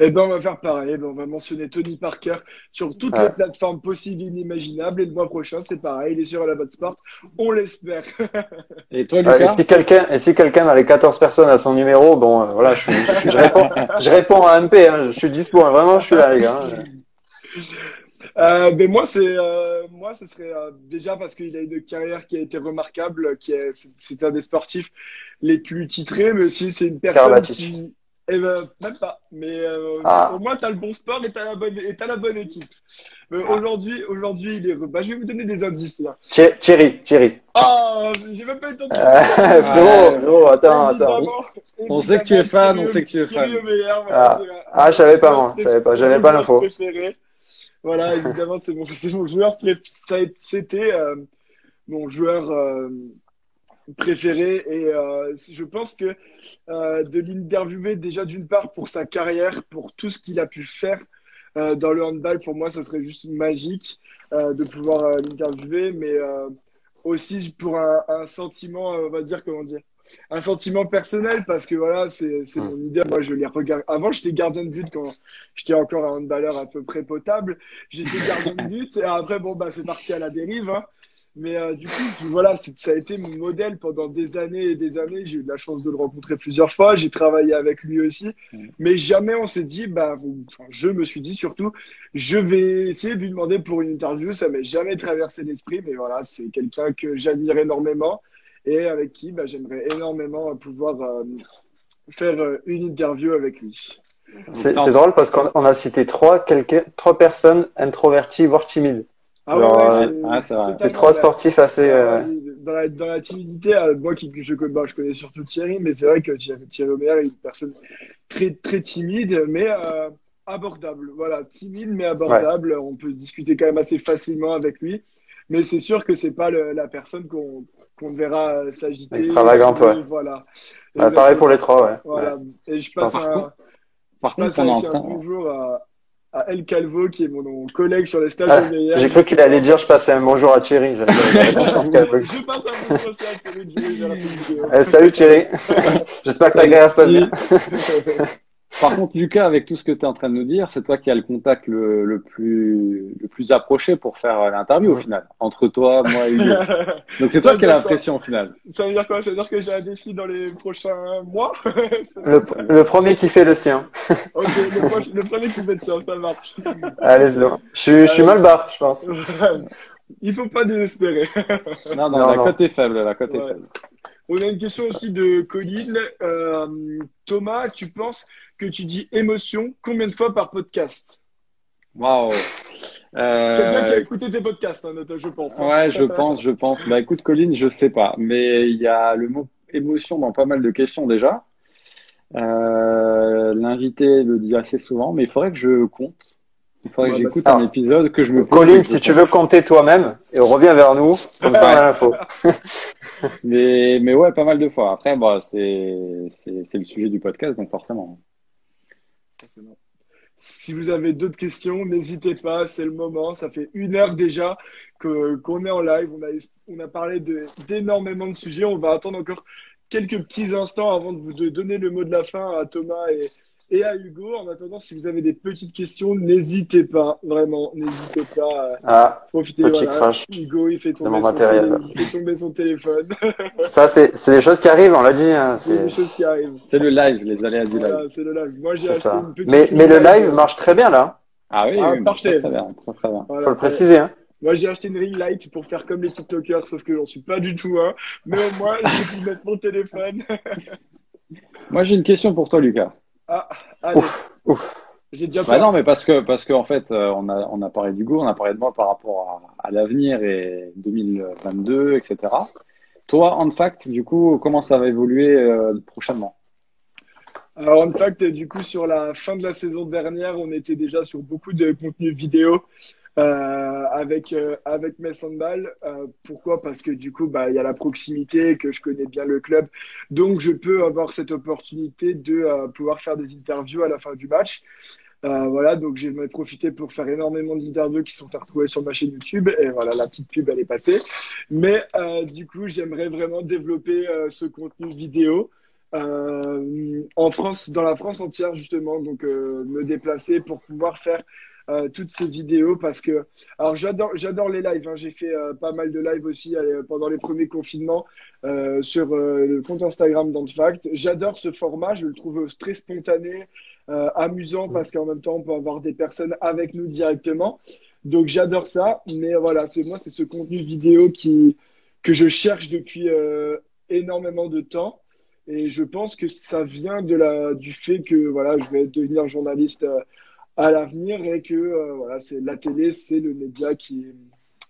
Eh ben, on va faire pareil. Eh ben, on va mentionner Tony Parker sur toutes les plateformes possibles et inimaginables. Et le mois prochain, c'est pareil. Il est sur la bonne sport. On l'espère. Et toi, Ouais, et Lucas? si quelqu'un, et si quelqu'un dans les 14 personnes a son numéro, bon, euh, voilà, je, suis- je, je réponds, je réponds à MP, hein, je suis dispo, hein, vraiment, je suis là, les gars. hein. Euh, ben moi, c'est euh, moi, ce serait euh, déjà parce qu'il a une carrière qui a été remarquable, qui est c'est- un des sportifs les plus titrés, mais aussi c'est une personne qui eh ben, même pas, mais euh, Ah. au moins t'as le bon sport et t'as la bonne et t'as la bonne équipe. Mais Ah. aujourd'hui, aujourd'hui, il est. Bah, je vais vous donner des indices là. Thierry, Thierry, Thierry. Ah, j'ai même pas eu le temps de. Euh, frérot, frérot, attends, attends. On sait que tu es fan, on sait que tu es fan. Voilà, Ah. Ah, je savais pas, moi, je savais pas, j'avais pas l'info. préféré. Voilà, évidemment, c'est mon, c'est mon joueur préféré. C'était euh, mon joueur euh, préféré et euh, je pense que euh, de l'interviewer déjà d'une part pour sa carrière, pour tout ce qu'il a pu faire euh, dans le handball, pour moi, ça serait juste magique de pouvoir l'interviewer, mais aussi pour un, sentiment, on va dire, comment dire, un sentiment personnel parce que voilà, c'est c'est mon idée. Moi, je les regarde. Avant, j'étais gardien de but quand j'étais encore un handballeur à peu près potable. J'étais gardien de but et après, bon, bah, c'est parti à la dérive. hein. Mais euh, du coup, voilà, ça a été mon modèle pendant des années et des années. J'ai eu de la chance de le rencontrer plusieurs fois. J'ai travaillé avec lui aussi. Mais jamais on s'est dit, bah, enfin, je me suis dit surtout, je vais essayer de lui demander pour une interview. Ça m'est jamais traversé l'esprit. Mais voilà, c'est quelqu'un que j'admire énormément et avec qui bah, j'aimerais énormément pouvoir euh, faire euh, une interview avec lui. C'est drôle parce qu'on on a cité trois, quelques, trois personnes introverties, voire timides. Ah ouais, euh, c'est ah, c'est trois sportifs assez. euh, Dans, la, dans la timidité, euh, moi qui je, connais- bah, je connais surtout Thierry, mais c'est vrai que Thierry, Thierry Omeyer est une personne très très timide, mais euh, abordable. Voilà, timide mais abordable. On peut discuter quand même assez facilement avec lui. Mais c'est sûr que c'est pas le- la personne qu'on qu'on verra euh, s'agiter. Extravagante, ouais. Voilà. bah, pareil pour les trois, ouais. Voilà. Et je passe Par un, contre, Par je contre, passe on un entend. bonjour à, à El Calvo, qui est mon, mon collègue sur les stages Ah, de. J'ai cru qu'il allait dire je passais un bonjour à Thierry. Je passe un bonjour aussi à Thierry. Eh, salut Thierry. J'espère que ta carrière se passe bien. Par contre, Lucas, avec tout ce que tu es en train de nous dire, c'est toi qui as le contact le, le plus, le plus approché pour faire l'interview au final. Entre toi, moi et Hugo. Donc c'est toi qui as la pression au final. Ça veut dire quoi? Ça veut dire que j'ai un défi dans les prochains mois? Le, le premier qui fait le sien. Ok, le, le premier qui fait de ça, ça marche. Allez, c'est. Je, suis- je suis mal barre, je pense. Il faut pas désespérer. Non, non, Non, la non. cote est faible, la cote est faible. On a une question aussi de Colline. Euh, Thomas, tu penses que tu dis émotion combien de fois par podcast? Waouh. Quelqu'un qui a Euh, écouté tes podcasts, hein, je pense. hein. ouais, je pense, je pense. Bah écoute, Colline, je sais pas, mais il y a le mot émotion dans pas mal de questions déjà. Euh, l'invité le dit assez souvent, mais il faudrait que je compte. Il faudrait Ouais, que bah, j'écoute ça. un épisode que je me Colline, si tu veux compter toi-même, et reviens vers nous, comme ça on a l'info. Mais, mais ouais, pas mal de fois. Après, bah, c'est, c'est, c'est le sujet du podcast, donc forcément. Si vous avez d'autres questions, n'hésitez pas, c'est le moment. Ça fait une heure déjà que qu'on est en live. On a, on a parlé d'énormément de, sujets. On va attendre encore quelques petits instants avant de vous de donner le mot de la fin à Thomas et, et à Hugo. En attendant, si vous avez des petites questions, n'hésitez pas, vraiment, n'hésitez pas à ah, profiter. Petit crash Hugo, il fait, tomber son, téléphone, il fait tomber son téléphone. Ça, c'est des choses qui arrivent, on l'a dit. Hein, c'est des choses qui arrivent. C'est le live, les aléas du live. C'est le live. Moi, j'ai acheté une petite mais, mais le live marche très bien là. Ah oui, ah, oui parfait. Très, bien, très, très bien. Faut le préciser. Hein. Moi, j'ai acheté une ring light pour faire comme les TikTokers, sauf que j'en suis pas du tout un. Mais au moins, j'ai pu mettre mon téléphone. Moi, j'ai une question pour toi, Lucas. Ah, allez. Ouf, ouf. J'ai déjà bah non, mais parce que, parce qu'en en fait, euh, on a, on a parlé du goût, on a parlé de moi par rapport à, à l'avenir et 2022, etc. Toi, en fact, du coup, comment ça va évoluer euh, prochainement? Alors, en fact, du coup, sur la fin de la saison dernière, on était déjà sur beaucoup de contenu vidéo. Euh, avec euh, avec mes handball. Euh, pourquoi? Parce que du coup, bah il y a la proximité, que je connais bien le club, donc je peux avoir cette opportunité de pouvoir faire des interviews à la fin du match. voilà, donc j'ai profité pour faire énormément d'interviews qui sont retrouvées sur ma chaîne YouTube. Et voilà, la petite pub, elle est passée. Mais du coup, j'aimerais vraiment développer ce contenu vidéo. en France, dans la France entière justement, donc me déplacer pour pouvoir faire euh, toutes ces vidéos parce que alors j'adore j'adore les lives hein. j'ai fait euh, pas mal de lives aussi euh, pendant les premiers confinements sur le compte Instagram d'Antfact. J'adore ce format je le trouve très spontané amusant parce qu'en même temps on peut avoir des personnes avec nous directement. Donc j'adore ça mais voilà c'est moi c'est ce contenu vidéo qui que je cherche depuis énormément de temps. Et je pense que ça vient de la du fait que voilà je vais devenir journaliste à l'avenir et que euh, voilà, c'est la télé, c'est le média qui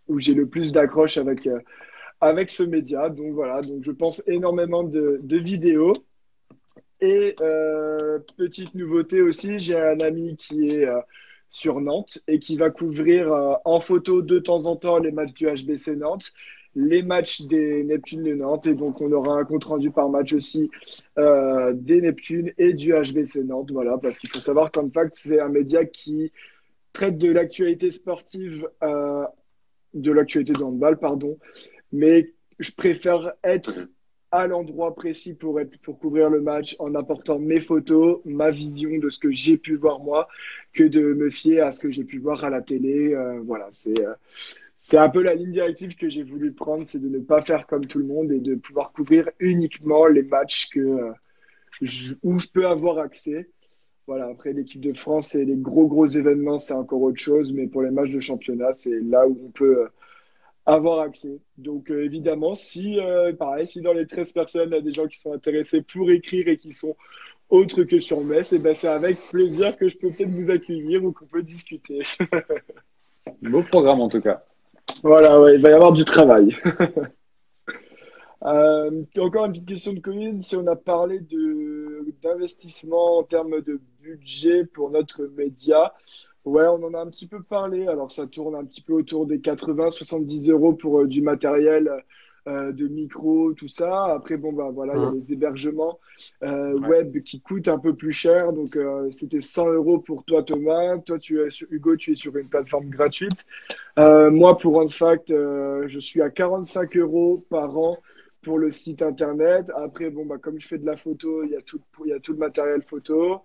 où j'ai le plus d'accroche avec euh, avec ce média. Donc voilà, donc je pense énormément de, vidéos. Et euh, petite nouveauté aussi, j'ai un ami qui est sur Nantes et qui va couvrir en photo de temps en temps les matchs du HBC Nantes les matchs des Neptunes de Nantes. Et donc, on aura un compte rendu par match aussi euh, des Neptunes et du HBC Nantes. Voilà, parce qu'il faut savoir qu'en fact, c'est un média qui traite de l'actualité sportive, euh, de l'actualité de handball, pardon. Mais je préfère être à l'endroit précis pour, être, pour couvrir le match en apportant mes photos, ma vision de ce que j'ai pu voir moi, que de me fier à ce que j'ai pu voir à la télé. Euh, voilà, c'est c'est un peu la ligne directive que j'ai voulu prendre, c'est de ne pas faire comme tout le monde et de pouvoir couvrir uniquement les matchs que, euh, où je peux avoir accès. Voilà, après l'équipe de France et les gros gros événements, c'est encore autre chose, mais pour les matchs de championnat, c'est là où on peut euh, avoir accès. Donc euh, évidemment, si pareil, si dans les 13 personnes, il y a des gens qui sont intéressés pour écrire et qui sont autres que sur Metz, et eh ben c'est avec plaisir que je peux peut-être vous accueillir ou qu'on peut discuter. Beau programme en tout cas. Voilà, ouais, il va y avoir du travail. Euh, encore une petite question de Covid. Si on a parlé d'investissement en termes de budget pour notre média, ouais, on en a un petit peu parlé. Alors, ça tourne un petit peu autour des 80-70 euros pour euh, du matériel euh, de micro, tout ça. Après, bon, bah voilà, il y a les hébergements euh, web qui coûtent un peu plus cher. Donc, euh, c'était 100 euros pour toi, Thomas. Toi, tu es sur, Hugo, tu es sur une plateforme gratuite. moi, pour fact je suis à 45 euros par an pour le site internet. Après, bon, bah, comme je fais de la photo, il y a tout, y a tout le matériel photo.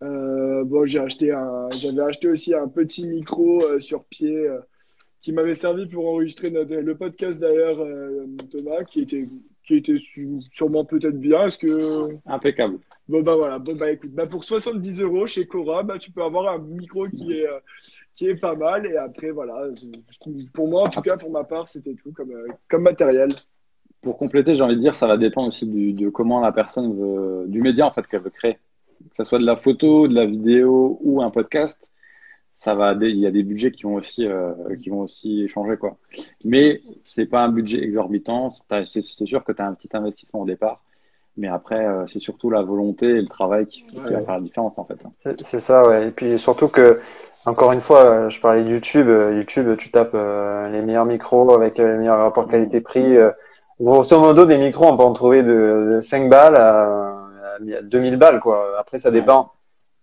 bon, j'ai acheté un, j'avais acheté aussi un petit micro sur pied qui m'avait servi pour enregistrer le podcast d'ailleurs, euh, Thomas, qui était, qui était sûrement peut-être bien. Est-ce que. Impeccable. Bon, bah voilà. Bon, bah écoute, bah, pour 70 euros chez Cora, bah, tu peux avoir un micro qui est, euh, qui est pas mal. Et après, voilà. Pour moi, en tout cas, pour ma part, c'était tout comme, euh, comme matériel. Pour compléter, j'ai envie de dire, ça va dépendre aussi du, de comment la personne veut, du média en fait qu'elle veut créer. Que ce soit de la photo, de la vidéo ou un podcast ça va il y a des budgets qui vont aussi euh, qui vont aussi changer quoi. Mais c'est pas un budget exorbitant. C'est sûr que tu as un petit investissement au départ. Mais après euh, c'est surtout la volonté et le travail qui, va faire la différence en fait. C'est ça ouais. Et puis surtout que encore une fois je parlais de YouTube. YouTube tu tapes euh, les meilleurs micros avec les meilleurs rapports qualité-prix grosso modo des micros on peut en trouver de, 5 balles à, 2000 balles quoi. Après ça dépend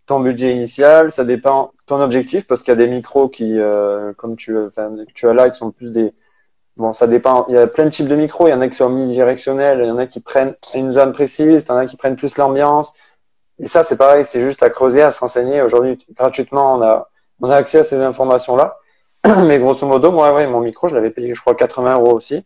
ton budget initial, ça dépend ton objectif parce qu'il y a des micros qui, euh, comme tu, tu as là, qui sont plus des, bon, ça dépend. Il y a plein de types de micros. Il y en a qui sont omnidirectionnels, il y en a qui prennent une zone précise, il y en a qui prennent plus l'ambiance. Et ça, c'est pareil, c'est juste à creuser, à se renseigner. Aujourd'hui, gratuitement, on a, on a accès à ces informations-là. Mais grosso modo, moi, ouais, mon micro, je l'avais payé, je crois, 80 euros aussi.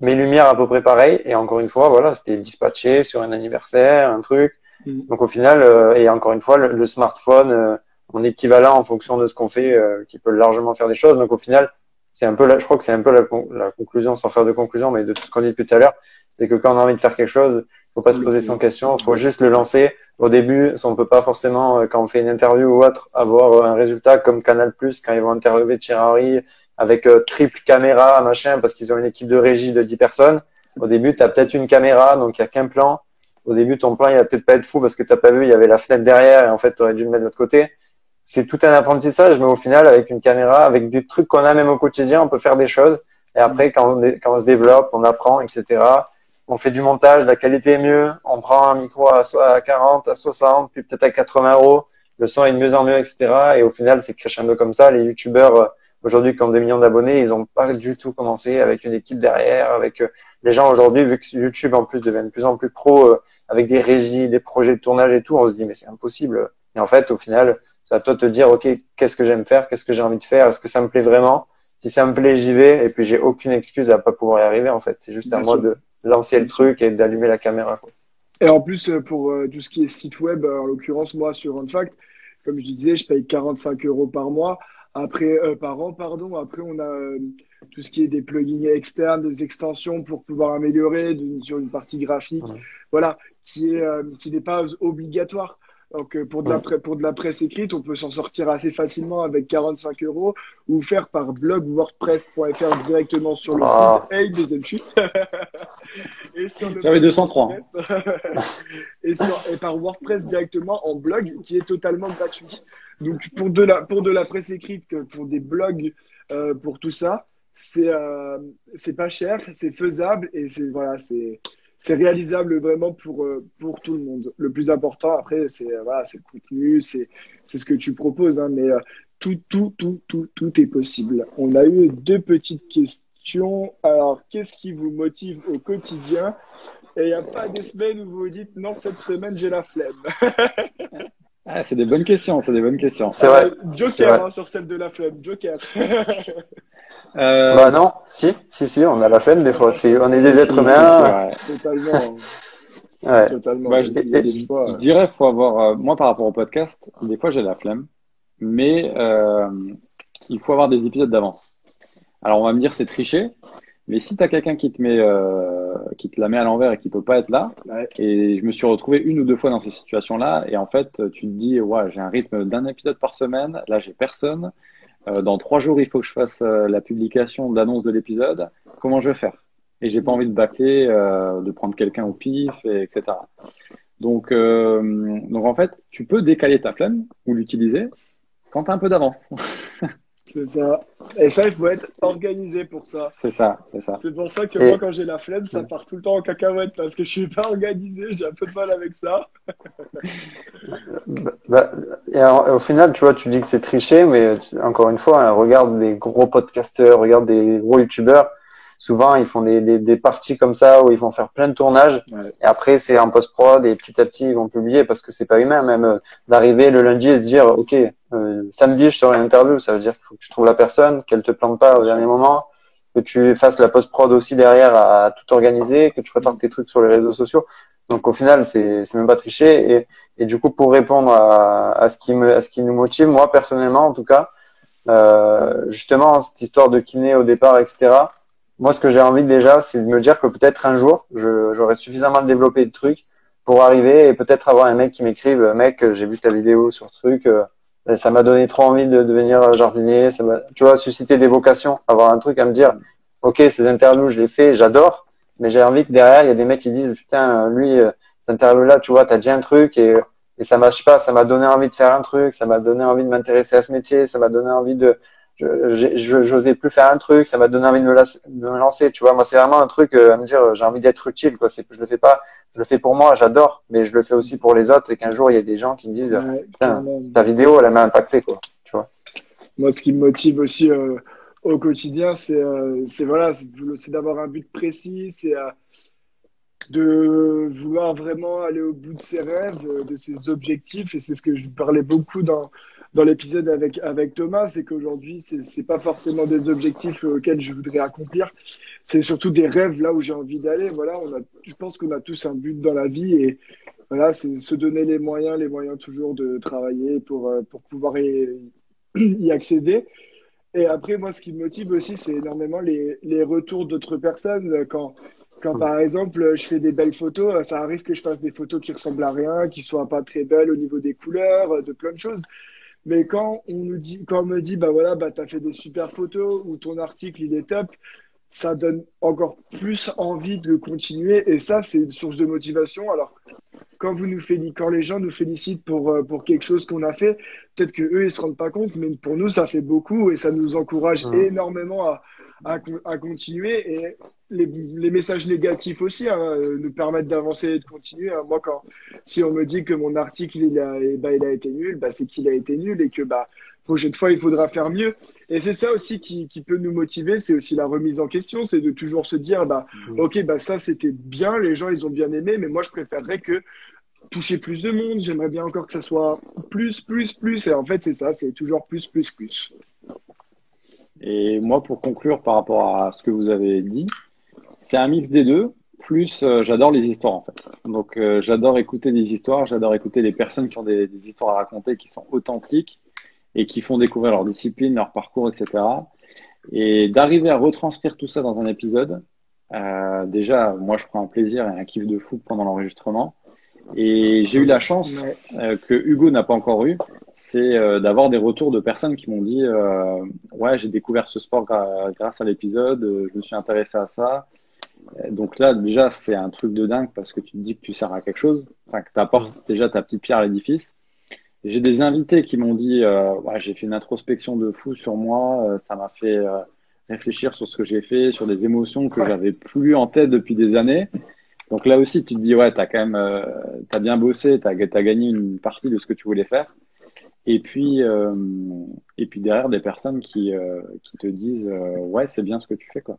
Mes lumières, à peu près pareil. Et encore une fois, voilà, c'était dispatché sur un anniversaire, un truc. Mm. Donc au final, euh, et encore une fois, le, smartphone euh, en équivalent en fonction de ce qu'on fait, euh, qui peut largement faire des choses. Donc au final, c'est un peu, la, je crois que c'est un peu la, la, conclusion, sans faire de conclusion, mais de tout ce qu'on dit depuis tout à l'heure, c'est que quand on a envie de faire quelque chose, faut pas se poser sans question, faut juste le lancer. Au début, on peut pas forcément, quand on fait une interview ou autre, avoir un résultat comme Canal Plus quand ils vont interviewer Thierry avec triple caméra, machin, parce qu'ils ont une équipe de régie de 10 personnes. Au début, tu as peut-être une caméra, donc il y a qu'un plan au début, ton plan, il va peut-être pas être fou parce que t'as pas vu, il y avait la fenêtre derrière et en fait, tu aurais dû le mettre de l'autre côté. C'est tout un apprentissage, mais au final, avec une caméra, avec des trucs qu'on a même au quotidien, on peut faire des choses. Et après, quand on, quand on se développe, on apprend, etc. On fait du montage, la qualité est mieux. On prend un micro à, à 40, à 60, puis peut-être à 80 euros. Le son est de mieux en mieux, etc. Et au final, c'est crescendo comme ça. Les youtubeurs Aujourd'hui, quand des millions d'abonnés, ils n'ont pas du tout commencé avec une équipe derrière, avec euh, les gens aujourd'hui, vu que YouTube en plus devient de plus en plus pro, euh, avec des régies, des projets de tournage et tout, on se dit mais c'est impossible. Et en fait, au final, c'est à toi de te dire ok, qu'est-ce que j'aime faire, qu'est-ce que j'ai envie de faire, est-ce que ça me plaît vraiment? Si ça me plaît, j'y vais. Et puis j'ai aucune excuse à pas pouvoir y arriver. En fait, c'est juste à moi de lancer le truc et d'allumer la caméra. Et en plus, euh, pour tout ce qui est site web, en l'occurrence moi sur Unfact, comme je disais, je paye 45 euros par mois. Après, euh, par an, pardon. Après, on a euh, tout ce qui est des plugins externes, des extensions pour pouvoir améliorer sur une partie graphique. Voilà, qui est euh, qui n'est pas obligatoire. Donc pour de, la pour de la presse écrite, on peut s'en sortir assez facilement avec 45 euros ou faire par blog wordpress.fr directement sur le ah. site. Hey, deuxième chute. J'avais 203. et, et par WordPress directement en blog qui est totalement gratuit. Donc pour de la pour de la presse écrite, pour des blogs, euh, pour tout ça, c'est euh, c'est pas cher, c'est faisable et c'est voilà c'est c'est réalisable vraiment pour euh, pour tout le monde. Le plus important après c'est voilà le contenu, c'est ce que tu proposes, hein, mais tout tout tout tout tout est possible. On a eu deux petites questions. Alors qu'est-ce qui vous motive au quotidien? Et il n'y a pas des semaines où vous vous dites non cette semaine j'ai la flemme. Ah, c'est des bonnes questions, c'est des bonnes questions. C'est vrai. Joker hein, sur celle de la flemme, Joker. euh... Bah non, si, si, si, on a la flemme des fois. on est des êtres humains. Totalement. Ouais. Totalement. Bah, je, je, dirais, faut avoir. Euh, moi, par rapport au podcast, des fois, j'ai la flemme, mais euh, il faut avoir des épisodes d'avance. Alors, on va me dire c'est tricher, mais si tu as quelqu'un qui te met, euh, qui te la met à l'envers et qui peut pas être là, et je me suis retrouvé une ou deux fois dans ces situations-là, et en fait, tu te dis, ouais, j'ai un rythme d'un épisode par semaine, là, j'ai personne. Euh, dans trois jours, il faut que je fasse euh, la publication d'annonce de l'épisode. Comment je vais faire? Et j'ai pas envie de bâcler, euh, de prendre quelqu'un au pif, et, etc. Donc, donc en fait, tu peux décaler ta flemme ou l'utiliser quand tu as un peu d'avance. C'est ça. Et ça, il faut être organisé pour ça. C'est ça, c'est ça. C'est pour ça que moi, quand j'ai la flemme, ça part tout le temps en cacahuète parce que je suis pas organisé, j'ai un peu de mal avec ça. bah, et au final, tu vois, tu dis que c'est triché, mais encore une fois, hein, regarde des gros podcasteurs, regarde des gros youtubeurs souvent ils font des, des, des, parties comme ça où ils vont faire plein de tournages. Et après c'est en post prod et petit à petit ils vont publier parce que c'est pas humain. Même euh, d'arriver le lundi et se dire ok euh, samedi je serai interview ça veut dire qu'il faut que tu trouves la personne qu'elle te plante pas au dernier moment que tu fasses la post prod aussi derrière à, tout organiser que tu prépares tes trucs sur les réseaux sociaux. Donc au final c'est c'est même pas tricher. Et, et du coup pour répondre à, à ce qui me à ce qui nous motive moi personnellement en tout cas euh, justement cette histoire de kiné au départ etc moi, ce que j'ai envie déjà, c'est de me dire que peut-être un jour, j'aurai suffisamment développé de trucs pour arriver et peut-être avoir un mec qui m'écrive, mec, j'ai vu ta vidéo sur ce truc, euh, ça m'a donné trop envie de devenir jardinier, ça tu vois, susciter des vocations, avoir un truc à me dire, ok, ces interviews, je les fais, j'adore, mais j'ai envie que derrière, il y a des mecs qui disent, putain, lui, euh, cette interview-là, tu vois, t'as déjà un truc et, et ça m'a, pas, ça m'a donné envie de faire un truc, ça m'a donné envie de m'intéresser à ce métier, ça m'a donné envie de, je j'osais plus faire un truc, ça m'a donné envie de me, lancer. Tu vois, moi, c'est vraiment un truc euh, à me dire, j'ai envie d'être utile. Quoi. C'est, je le fais pas, je le fais pour moi, j'adore, mais je le fais aussi pour les autres. Et qu'un jour, il y a des gens qui me disent, putain, ta vidéo, elle m'a impacté, quoi. Tu vois. Moi, ce qui me motive aussi euh, au quotidien, c'est, euh, c'est voilà, c'est, d'avoir un but précis, c'est de vouloir vraiment aller au bout de ses rêves, de ses objectifs. Et c'est ce que je parlais beaucoup dans dans l'épisode avec, avec Thomas, c'est qu'aujourd'hui, ce n'est pas forcément des objectifs auxquels je voudrais accomplir. C'est surtout des rêves là où j'ai envie d'aller. Voilà, je pense qu'on a tous un but dans la vie et voilà, c'est se donner les moyens, les moyens toujours de travailler pour, euh, pour pouvoir y, y accéder. Et après, moi, ce qui me motive aussi, c'est énormément les, les retours d'autres personnes. Quand, quand, par exemple, je fais des belles photos, ça arrive que je fasse des photos qui ressemblent à rien, qui soient pas très belles au niveau des couleurs, de plein de choses. Mais quand on nous dit, quand on me dit, bah voilà, bah t'as fait des super photos ou ton article il est top, ça donne encore plus envie de continuer et ça c'est une source de motivation. Alors quand vous nous félicitez, quand les gens nous félicitent pour euh, pour quelque chose qu'on a fait, peut-être que eux ils se rendent pas compte, mais pour nous ça fait beaucoup et ça nous encourage énormément à, à, à continuer et les, les, messages négatifs aussi hein, euh, nous permettent d'avancer et de continuer. Hein. Moi, quand si on me dit que mon article il a, ben, il a été nul, bah, c'est qu'il a été nul et que bah prochaine fois il faudra faire mieux. Et c'est ça aussi qui, qui peut nous motiver, c'est aussi la remise en question, c'est de toujours se dire bah mmh. ok bah ça c'était bien, les gens ils ont bien aimé, mais moi je préférerais que toucher plus de monde, j'aimerais bien encore que ça soit plus plus plus. Et en fait c'est ça, c'est toujours plus plus plus. Et moi pour conclure par rapport à ce que vous avez dit, c'est un mix des deux. Plus, euh, j'adore les histoires en fait. Donc, euh, j'adore écouter des histoires, j'adore écouter des personnes qui ont des, histoires à raconter, qui sont authentiques et qui font découvrir leur discipline, leur parcours, etc. Et d'arriver à retranscrire tout ça dans un épisode, euh, déjà, moi, je prends un plaisir et un kiff de fou pendant l'enregistrement. Et j'ai eu la chance que Hugo n'a pas encore eu, c'est d'avoir des retours de personnes qui m'ont dit ouais j'ai découvert ce sport grâce à l'épisode, je me suis intéressé à ça, donc là, déjà, c'est un truc de dingue parce que tu te dis que tu sers à quelque chose, enfin, que tu apportes déjà ta petite pierre à l'édifice. J'ai des invités qui m'ont dit, euh, ouais, j'ai fait une introspection de fou sur moi, euh, ça m'a fait euh, réfléchir sur ce que j'ai fait, sur des émotions que j'avais plus en tête depuis des années. Donc là aussi, tu te dis, ouais, t'as quand même, euh, t'as bien bossé, t'as as gagné une partie de ce que tu voulais faire. Et puis, et puis derrière, des personnes qui, qui te disent, ouais, c'est bien ce que tu fais, quoi.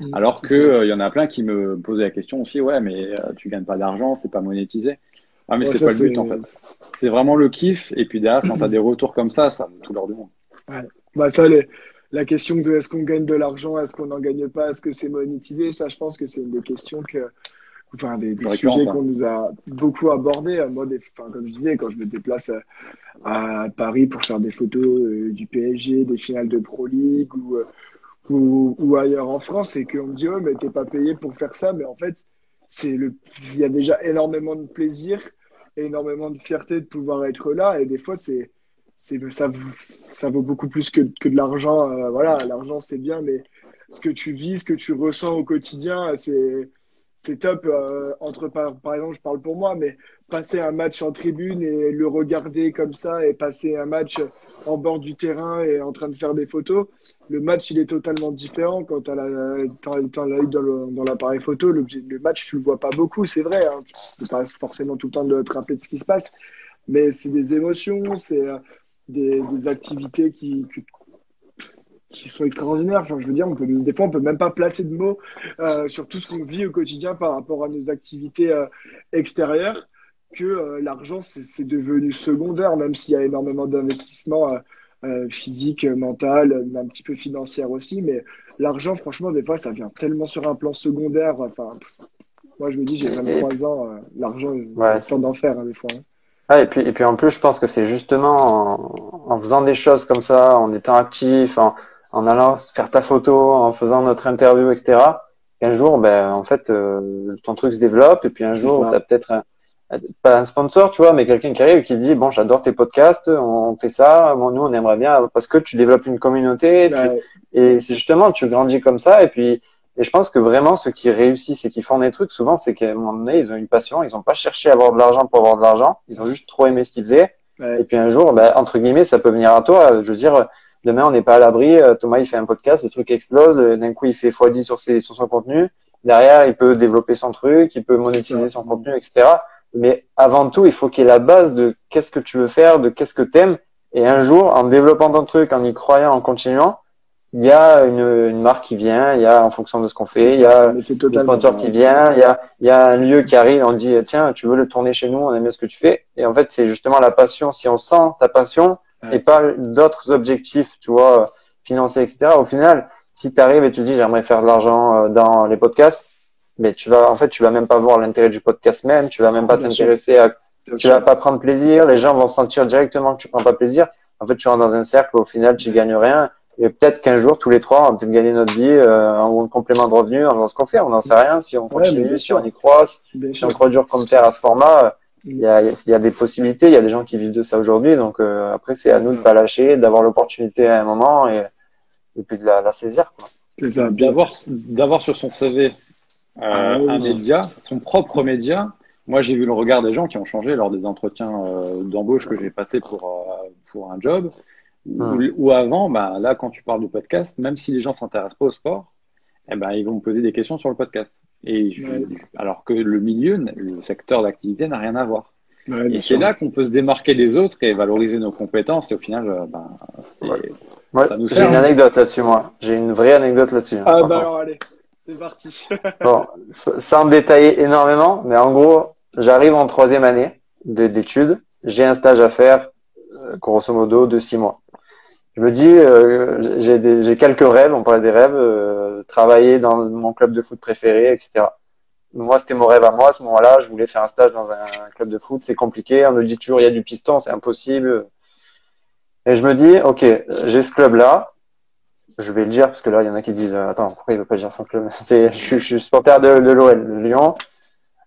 Mm. Alors que il euh, y en a plein qui me posaient la question aussi, ouais, mais euh, tu gagnes pas d'argent, c'est pas monétisé. Ah, mais c'est pas le but en fait. C'est vraiment le kiff. Et puis derrière, quand tu as des retours comme ça, ça tout l'heure du monde. Ouais. Bah, ça, la question de est-ce qu'on gagne de l'argent, est-ce qu'on n'en gagne pas, est-ce que c'est monétisé, ça, je pense que c'est une des questions que. Enfin, des, sujets qu'on nous a beaucoup abordés. Moi, des, enfin, comme je disais, quand je me déplace à, à Paris pour faire des photos euh, du PSG, des finales de Pro League ou ou, ailleurs en France et qu'on me dit oh mais t'es pas payé pour faire ça mais en fait c'est le il y a déjà énormément de plaisir énormément de fierté de pouvoir être là et des fois c'est c'est ça ça vaut beaucoup plus que, que de l'argent euh, voilà l'argent c'est bien mais ce que tu vis ce que tu ressens au quotidien c'est c'est top. Euh, entre par, par, exemple, je parle pour moi, mais passer un match en tribune et le regarder comme ça et passer un match en bord du terrain et en train de faire des photos, le match il est totalement différent quand tu as l'œil dans l'appareil photo. Le, match tu le vois pas beaucoup, c'est vrai. Hein, tu pas forcément tout le temps de te rappeler de ce qui se passe, mais c'est des émotions, c'est euh, des, des, activités qui, qui sont extraordinaires. Enfin, je veux dire, on peut, des fois, on peut même pas placer de mots euh, sur tout ce qu'on vit au quotidien par rapport à nos activités euh, extérieures, que euh, l'argent, c'est devenu secondaire, même s'il y a énormément d'investissements physiques, mental, un petit peu financiers aussi. Mais l'argent, franchement, des fois, ça vient tellement sur un plan secondaire. Enfin, moi, je me dis, j'ai 23 ans, l'argent, ouais, c'est d'en faire, hein, des fois. Hein. Ah, et puis, et puis en plus, je pense que c'est justement en, en, faisant des choses comme ça, en étant actif, en, en allant faire ta photo, en faisant notre interview, etc. qu'un jour, ben, en fait, euh, ton truc se développe et puis un jour, tu as peut-être un, pas un sponsor, tu vois, mais quelqu'un qui arrive et qui dit, bon, j'adore tes podcasts, on fait ça, bon, nous, on aimerait bien, parce que tu développes une communauté, et c'est justement, tu grandis comme ça, et puis, et je pense que vraiment, ceux qui réussissent et qui font des trucs, souvent, c'est qu'à un moment donné, ils ont une passion, ils n'ont pas cherché à avoir de l'argent pour avoir de l'argent, ils ont juste trop aimé ce qu'ils faisaient, Et puis un jour, bah, entre guillemets, ça peut venir à toi. Je veux dire, demain, on n'est pas à l'abri. Euh, Thomas, il fait un podcast, le truc explose. Euh, d'un coup, il fait x10 sur, ses, sur son contenu. Derrière, il peut développer son truc, il peut monétiser son contenu, etc. Mais avant tout, il faut qu'il y ait la base de qu'est-ce que tu veux faire, de qu'est-ce que t'aimes. Et un jour, en développant ton truc, en y croyant, en continuant, il y a une, une, marque qui vient, il y a en fonction de ce qu'on fait, il y a un sponsor qui vient, il y a, il y a un lieu qui arrive, on dit tiens, tu veux le tourner chez nous, on aime bien ce que tu fais. Et en fait, c'est justement la passion. Si on sent ta passion et pas d'autres objectifs, tu vois, financiers, etc. Au final, si tu arrives et tu dis j'aimerais faire de l'argent euh, dans les podcasts, mais tu vas, en fait, tu vas même pas voir l'intérêt du podcast même, tu vas même pas t'intéresser à, tu vas pas prendre plaisir, les gens vont sentir directement que tu prends pas plaisir. En fait, tu rentres dans un cercle, au final, tu gagnes rien et peut-être qu'un jour, tous les trois, on va peut-être gagner notre vie euh, en complément de revenus en faisant ce qu'on fait. On n'en sait rien. Si on continue, si on y croit, si on croit dur comme terre à ce format, euh, il y, a, il y a des possibilités. Il y a des gens qui vivent de ça aujourd'hui. Donc euh, après, c'est à nous de pas lâcher, d'avoir l'opportunité à un moment et, et puis de la, la saisir. C'est ça. D'avoir, d'avoir sur son CV euh, ah un média, son propre média. Moi, j'ai vu le regard des gens qui ont changé lors des entretiens d'embauche que j'ai passés pour, pour un job. Ou, avant, bah, là, quand tu parles du podcast, même si les gens s'intéressent pas au sport, eh ben, ils vont me poser des questions sur le podcast. Et alors que le milieu, le secteur d'activité n'a rien à voir. et c'est là qu'on peut se démarquer des autres et valoriser nos compétences. Et au final, euh, ben, ça nous J'ai une anecdote là-dessus, moi. J'ai une vraie anecdote là-dessus. Ah, bah alors, allez, c'est parti. bon, sans me détailler énormément, mais en gros, j'arrive en troisième année d'études. J'ai un stage à faire, euh, grosso modo, de six mois je me dis, euh, j'ai quelques rêves, on parlait des rêves, euh, travailler dans mon club de foot préféré, etc. Moi, c'était mon rêve à moi à ce moment-là. Je voulais faire un stage dans un, club de foot. C'est compliqué. On me dit toujours, il y a du piston, c'est impossible. Et je me dis, ok, j'ai ce club-là. Je vais le dire parce que là, il y en a qui disent, attends, pourquoi il veut pas dire son club? Je, je, suis supporter de, de l'OL, Lyon.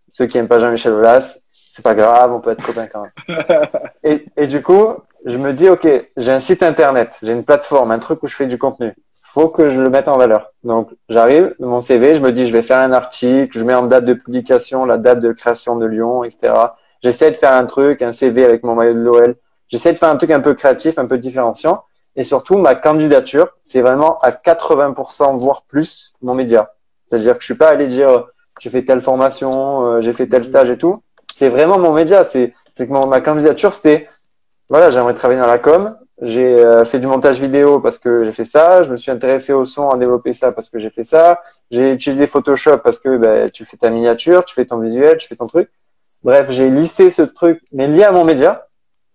Ceux qui aiment pas Jean-Michel Aulas, c'est pas grave, on peut être copains quand même. et, et du coup, je me dis, OK, j'ai un site internet, j'ai une plateforme, un truc où je fais du contenu. Faut que je le mette en valeur. Donc, j'arrive, mon CV, je me dis, je vais faire un article, je mets en date de publication, la date de création de Lyon, etc. J'essaie de faire un truc, un CV avec mon maillot de l'OL. J'essaie de faire un truc un peu créatif, un peu différenciant. Et surtout, ma candidature, c'est vraiment à 80%, voire plus, mon média. C'est-à-dire que je suis pas allé dire, j'ai fait telle formation, euh, j'ai fait tel stage et tout. C'est vraiment mon média. C'est, c'est que ma candidature, c'était, voilà, j'aimerais travailler dans la com. J'ai euh, fait du montage vidéo parce que j'ai fait ça. Je me suis intéressé au son, à développer ça parce que j'ai fait ça. J'ai utilisé Photoshop parce que ben, tu fais ta miniature, tu fais ton visuel, tu fais ton truc. Bref, j'ai listé ce truc, mais lié à mon média.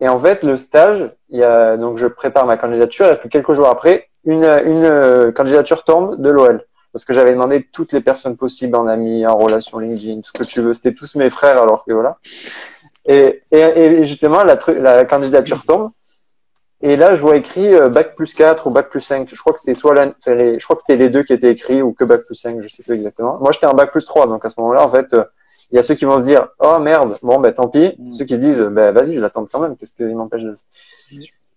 Et en fait, le stage, il y a, donc je prépare ma candidature et puis quelques jours après, une, une euh, candidature tombe de l'OL. Parce que j'avais demandé toutes les personnes possibles en ami, en relation LinkedIn, tout ce que tu veux. C'était tous mes frères alors que voilà. Et, et, et justement, la, la, candidature tombe. Et là, je vois écrit euh, bac plus 4 ou bac plus 5. Je crois que c'était soit la, les, je crois que c'était les deux qui étaient écrits ou que bac plus 5, je sais plus exactement. Moi, j'étais en bac plus 3, donc à ce moment-là, en fait, euh, il y a ceux qui vont se dire, oh merde, bon, ben tant pis. Mm. Ceux qui se disent, ben vas-y, je l'attends quand même. Qu'est-ce qui m'empêche de...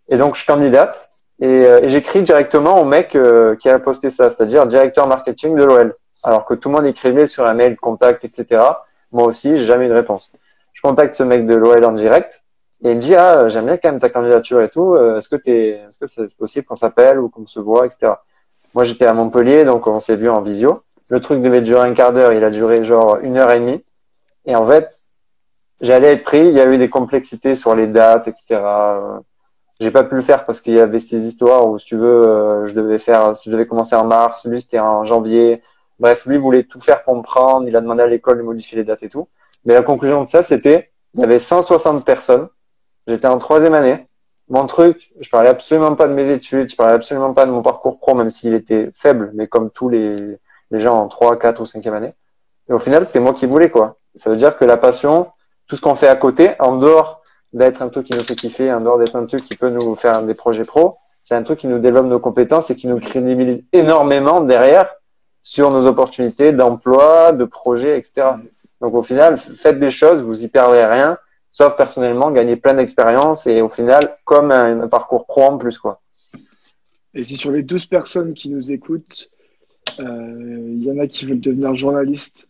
Et donc, je candidate et, euh, et j'écris directement au mec qui a posté ça, c'est-à-dire directeur marketing de l'OL. Alors que tout le monde écrivait sur un mail, contact, etc. Moi aussi, j'ai jamais eu de réponse je contacte ce mec de l'OL en direct et il me dit ah j'aime bien quand même ta candidature et tout. Euh, est-ce que t'es, est-ce que c'est possible qu'on s'appelle ou qu'on se voit, etc. Moi j'étais à Montpellier donc on s'est vu en visio. Le truc devait durer un quart d'heure, il a duré genre une heure et demie. Et en fait j'allais être pris. Il y a eu des complexités sur les dates, etc. J'ai pas pu le faire parce qu'il y avait ces histoires où si tu veux euh, je devais faire, je devais commencer en mars, lui c'était en janvier. Bref, lui voulait tout faire pour me prendre. Il a demandé à l'école de modifier les dates et tout. Mais la conclusion de ça, c'était, il y avait 160 personnes. J'étais en troisième année. Mon truc, je parlais absolument pas de mes études, je parlais absolument pas de mon parcours pro, même s'il était faible, mais comme tous les, gens en 3, 4 ou 5e année. Et au final, c'était moi qui voulais, quoi. Ça veut dire que la passion, tout ce qu'on fait à côté, en dehors d'être un truc qui nous fait kiffer, en dehors d'être un truc qui peut nous faire des projets pro, c'est un truc qui nous développe nos compétences et qui nous crédibilise énormément derrière sur nos opportunités d'emploi, de projets, etc. Donc au final, faites des choses, vous y perdrez rien, sauf personnellement gagner plein d'expérience et au final, comme un, parcours pro en plus. quoi. Et si sur les 12 personnes qui nous écoutent, euh, il y en a qui veulent devenir journalistes,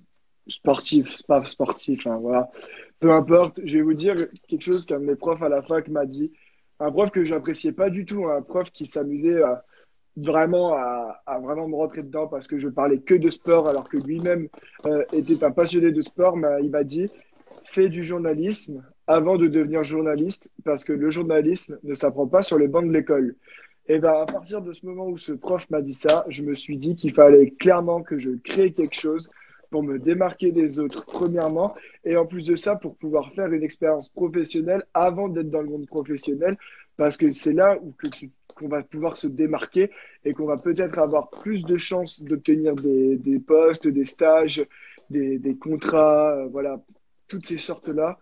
sportifs, pas sportifs, hein, voilà, peu importe. Je vais vous dire quelque chose qu'un de mes profs à la fac m'a dit. Un prof que j'appréciais pas du tout, un prof qui s'amusait à, vraiment à, vraiment me rentrer dedans parce que je parlais que de sport alors que lui-même euh, était un passionné de sport. Mais il m'a dit fais du journalisme avant de devenir journaliste parce que le journalisme ne s'apprend pas sur les bancs de l'école. Et ben à partir de ce moment où ce prof m'a dit ça, je me suis dit qu'il fallait clairement que je crée quelque chose pour me démarquer des autres, premièrement, et en plus de ça, pour pouvoir faire une expérience professionnelle avant d'être dans le monde professionnel, parce que c'est là où qu'on va pouvoir se démarquer et qu'on va peut-être avoir plus de chances d'obtenir des, des, postes, des stages, des, des contrats, euh, voilà, toutes ces sortes-là.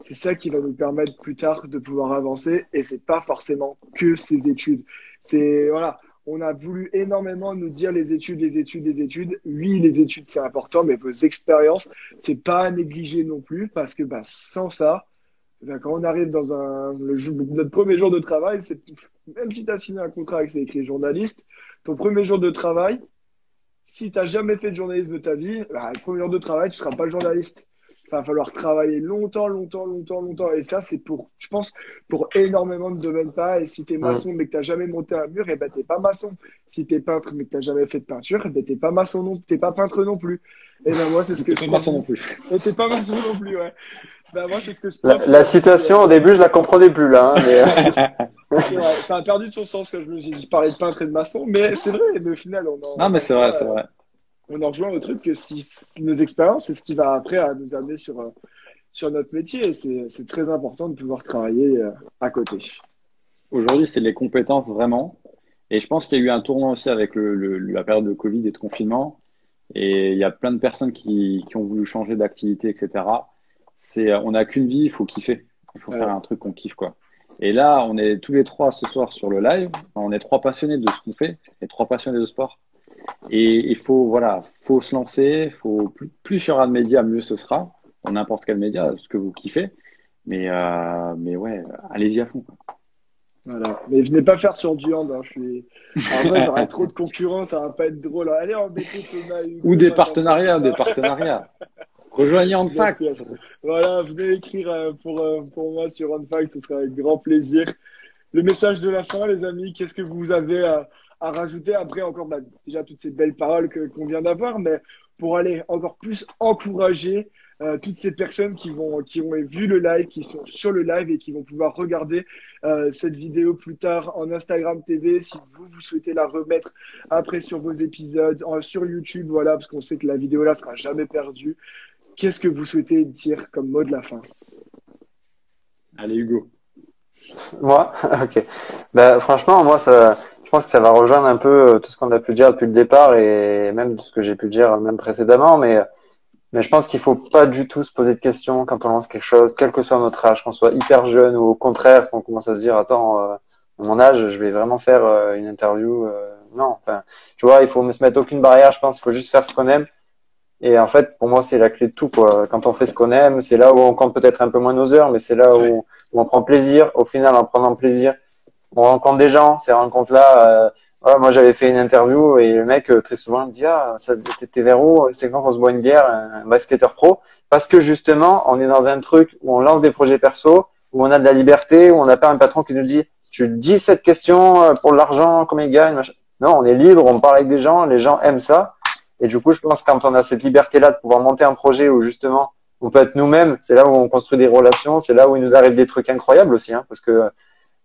C'est ça qui va nous permettre plus tard de pouvoir avancer et c'est pas forcément que ces études. C'est voilà, on a voulu énormément nous dire les études, les études, les études. Oui, les études, c'est important, mais vos expériences, c'est pas à négliger non plus parce que bah, sans ça, bah, quand on arrive dans un, notre premier jour de travail, c'est même si tu as signé un contrat avec c'est écrit journaliste, ton premier jour de travail, si tu n'as jamais fait de journalisme de ta vie, bah, le premier jour de travail, tu ne seras pas journaliste il va falloir travailler longtemps, longtemps, longtemps, longtemps. Et ça, c'est pour, je pense, pour énormément de domaines pas. Et si tu es maçon, mais que tu n'as jamais monté un mur, et eh ben, tu pas maçon. Si tu es peintre, mais que tu n'as jamais fait de peinture, et eh ben, tu pas maçon non, t'es pas peintre non plus. Et ben, moi, c'est ce que je. maçon non plus. Et t'es pas maçon non plus, ouais. Ben, moi, c'est ce que je la, la citation, au début, je la comprenais plus, là. Hein, mais... vrai, ça a perdu de son sens quand je me suis parlé de peintre et de maçon, mais c'est vrai, mais au final, on en. Non, mais c'est vrai, c'est vrai. On en rejoint au truc que si nos expériences, c'est ce qui va après à nous amener sur, euh, sur notre métier. C'est très important de pouvoir travailler euh, à côté. Aujourd'hui, c'est les compétences vraiment. Et je pense qu'il y a eu un tournant aussi avec le, la période de Covid et de confinement. Et il y a plein de personnes qui, qui ont voulu changer d'activité, etc. C'est, on n'a qu'une vie, il faut kiffer. Il faut faire un truc qu'on kiffe, quoi. Et là, on est tous les trois ce soir sur le live. On est trois passionnés de ce qu'on fait, et trois passionnés de sport. Et il faut, voilà, faut se lancer. Faut plus, plus il y aura de médias, mieux ce sera n'importe quel média, ce que vous kiffez. Mais, euh, mais ouais, allez-y à fond. Voilà. Mais venez pas faire sur du hand. Hein. Je suis. En vrai, j'aurai trop de concurrence, ça va pas être drôle. Allez embêter Thomas. Ou des partenariats, des partenariats. Rejoignez Handfact. Voilà, venez écrire euh, pour, euh, pour moi sur Handfact, ce sera avec grand plaisir. Le message de la fin, les amis, qu'est-ce que vous avez à, à rajouter après encore bah, déjà toutes ces belles paroles qu'on vient d'avoir, mais pour aller encore plus encourager euh, toutes ces personnes qui vont qui ont vu le live, qui sont sur le live et qui vont pouvoir regarder euh, cette vidéo plus tard en Instagram TV si vous vous souhaitez la remettre après sur vos épisodes sur YouTube voilà parce qu'on sait que la vidéo là sera jamais perdue. Qu'est-ce que vous souhaitez dire comme mot de la fin? Allez Hugo. Moi, ok. Bah, franchement, moi, ça, je pense que ça va rejoindre un peu euh, tout ce qu'on a pu dire depuis le départ et même tout ce que j'ai pu dire même précédemment. Mais mais je pense qu'il faut pas du tout se poser de questions quand on lance quelque chose, quel que soit notre âge, qu'on soit hyper jeune ou au contraire qu'on commence à se dire attends, euh, à mon âge, je vais vraiment faire euh, une interview. Euh, non, enfin, tu vois, il faut se mettre aucune barrière. Je pense, il faut juste faire ce qu'on aime. Et en fait, pour moi, c'est la clé de tout. Quoi. Quand on fait ce qu'on aime, c'est là où on compte peut-être un peu moins nos heures, mais c'est là où, où, on prend plaisir. Au final, en prenant plaisir, on rencontre des gens. Ces rencontres-là, euh, moi j'avais fait une interview et le mec euh, très souvent me dit ah ça t'es vers où? C'est quand on se boit une bière, un basketteur pro? Parce que justement, on est dans un truc où on lance des projets perso, où on a de la liberté, où on n'a pas un patron qui nous dit tu dis cette question euh, pour l'argent, combien il gagne Non, on est libre, on parle avec des gens, les gens aiment ça. Et du coup, je pense que quand on a cette liberté-là de pouvoir monter un projet où justement on peut être nous-mêmes, c'est là où on construit des relations, c'est là où il nous arrive des trucs incroyables aussi, hein, parce que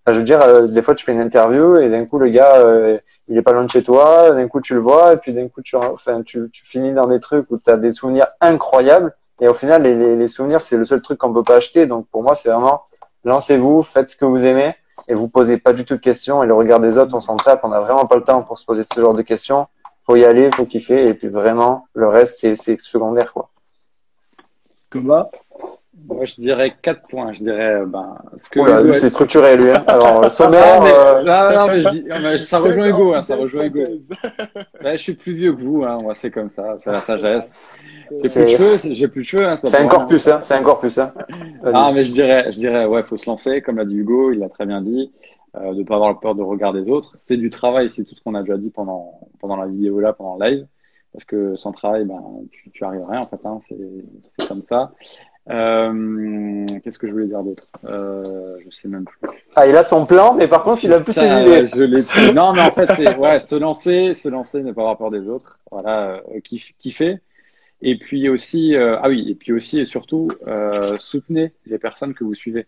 je veux dire, euh, des fois, tu fais une interview et d'un coup, le gars, euh, il est pas loin de chez toi. D'un coup, tu le vois et puis d'un coup, tu, enfin, tu, tu finis dans des trucs où tu as des souvenirs incroyables. Et au final, les, les souvenirs, c'est le seul truc qu'on peut pas acheter. Donc, pour moi, c'est vraiment lancez-vous, faites ce que vous aimez et vous posez pas du tout de questions. Et le regard des autres, on s'en tape. On n'a vraiment pas le temps pour se poser ce genre de questions. Faut y aller, faut kiffer. Et puis vraiment, le reste, c'est secondaire, quoi. Thomas? Moi, je dirais 4 points. Je dirais, euh, ben, ce que. c'est structuré, lui. Hein. Alors, sommaire. Euh, non, non, mais, je dis, mais ça rejoint Hugo, hein, ça rejoint Hugo. Ben, je suis plus vieux que vous, hein. Moi, c'est comme ça, c'est la sagesse. J'ai plus de cheveux, j'ai plus de cheveux, hein, C'est un corpus, hein. C'est un corpus, hein. Ah, mais je dirais, je dirais, ouais, faut se lancer, comme l'a dit Hugo, il l'a très bien dit, euh, de pas avoir peur de regard des autres. C'est du travail, c'est tout ce qu'on a déjà dit pendant, pendant la vidéo là, pendant le live parce que sans travail, ben, tu, tu arrives rien en fait. Hein, c'est comme ça. Euh, Qu'est-ce que je voulais dire d'autre? Euh, Je sais même plus. Ah, il a son plan, mais par contre, il a plus ses idées. je l'ai plus. Non, mais en fait, c'est ouais, se lancer, se lancer, ne pas avoir peur des autres. Voilà, euh, kiff- kiffer. Et puis aussi, euh, ah oui, et puis aussi et surtout, euh, soutenez les personnes que vous suivez.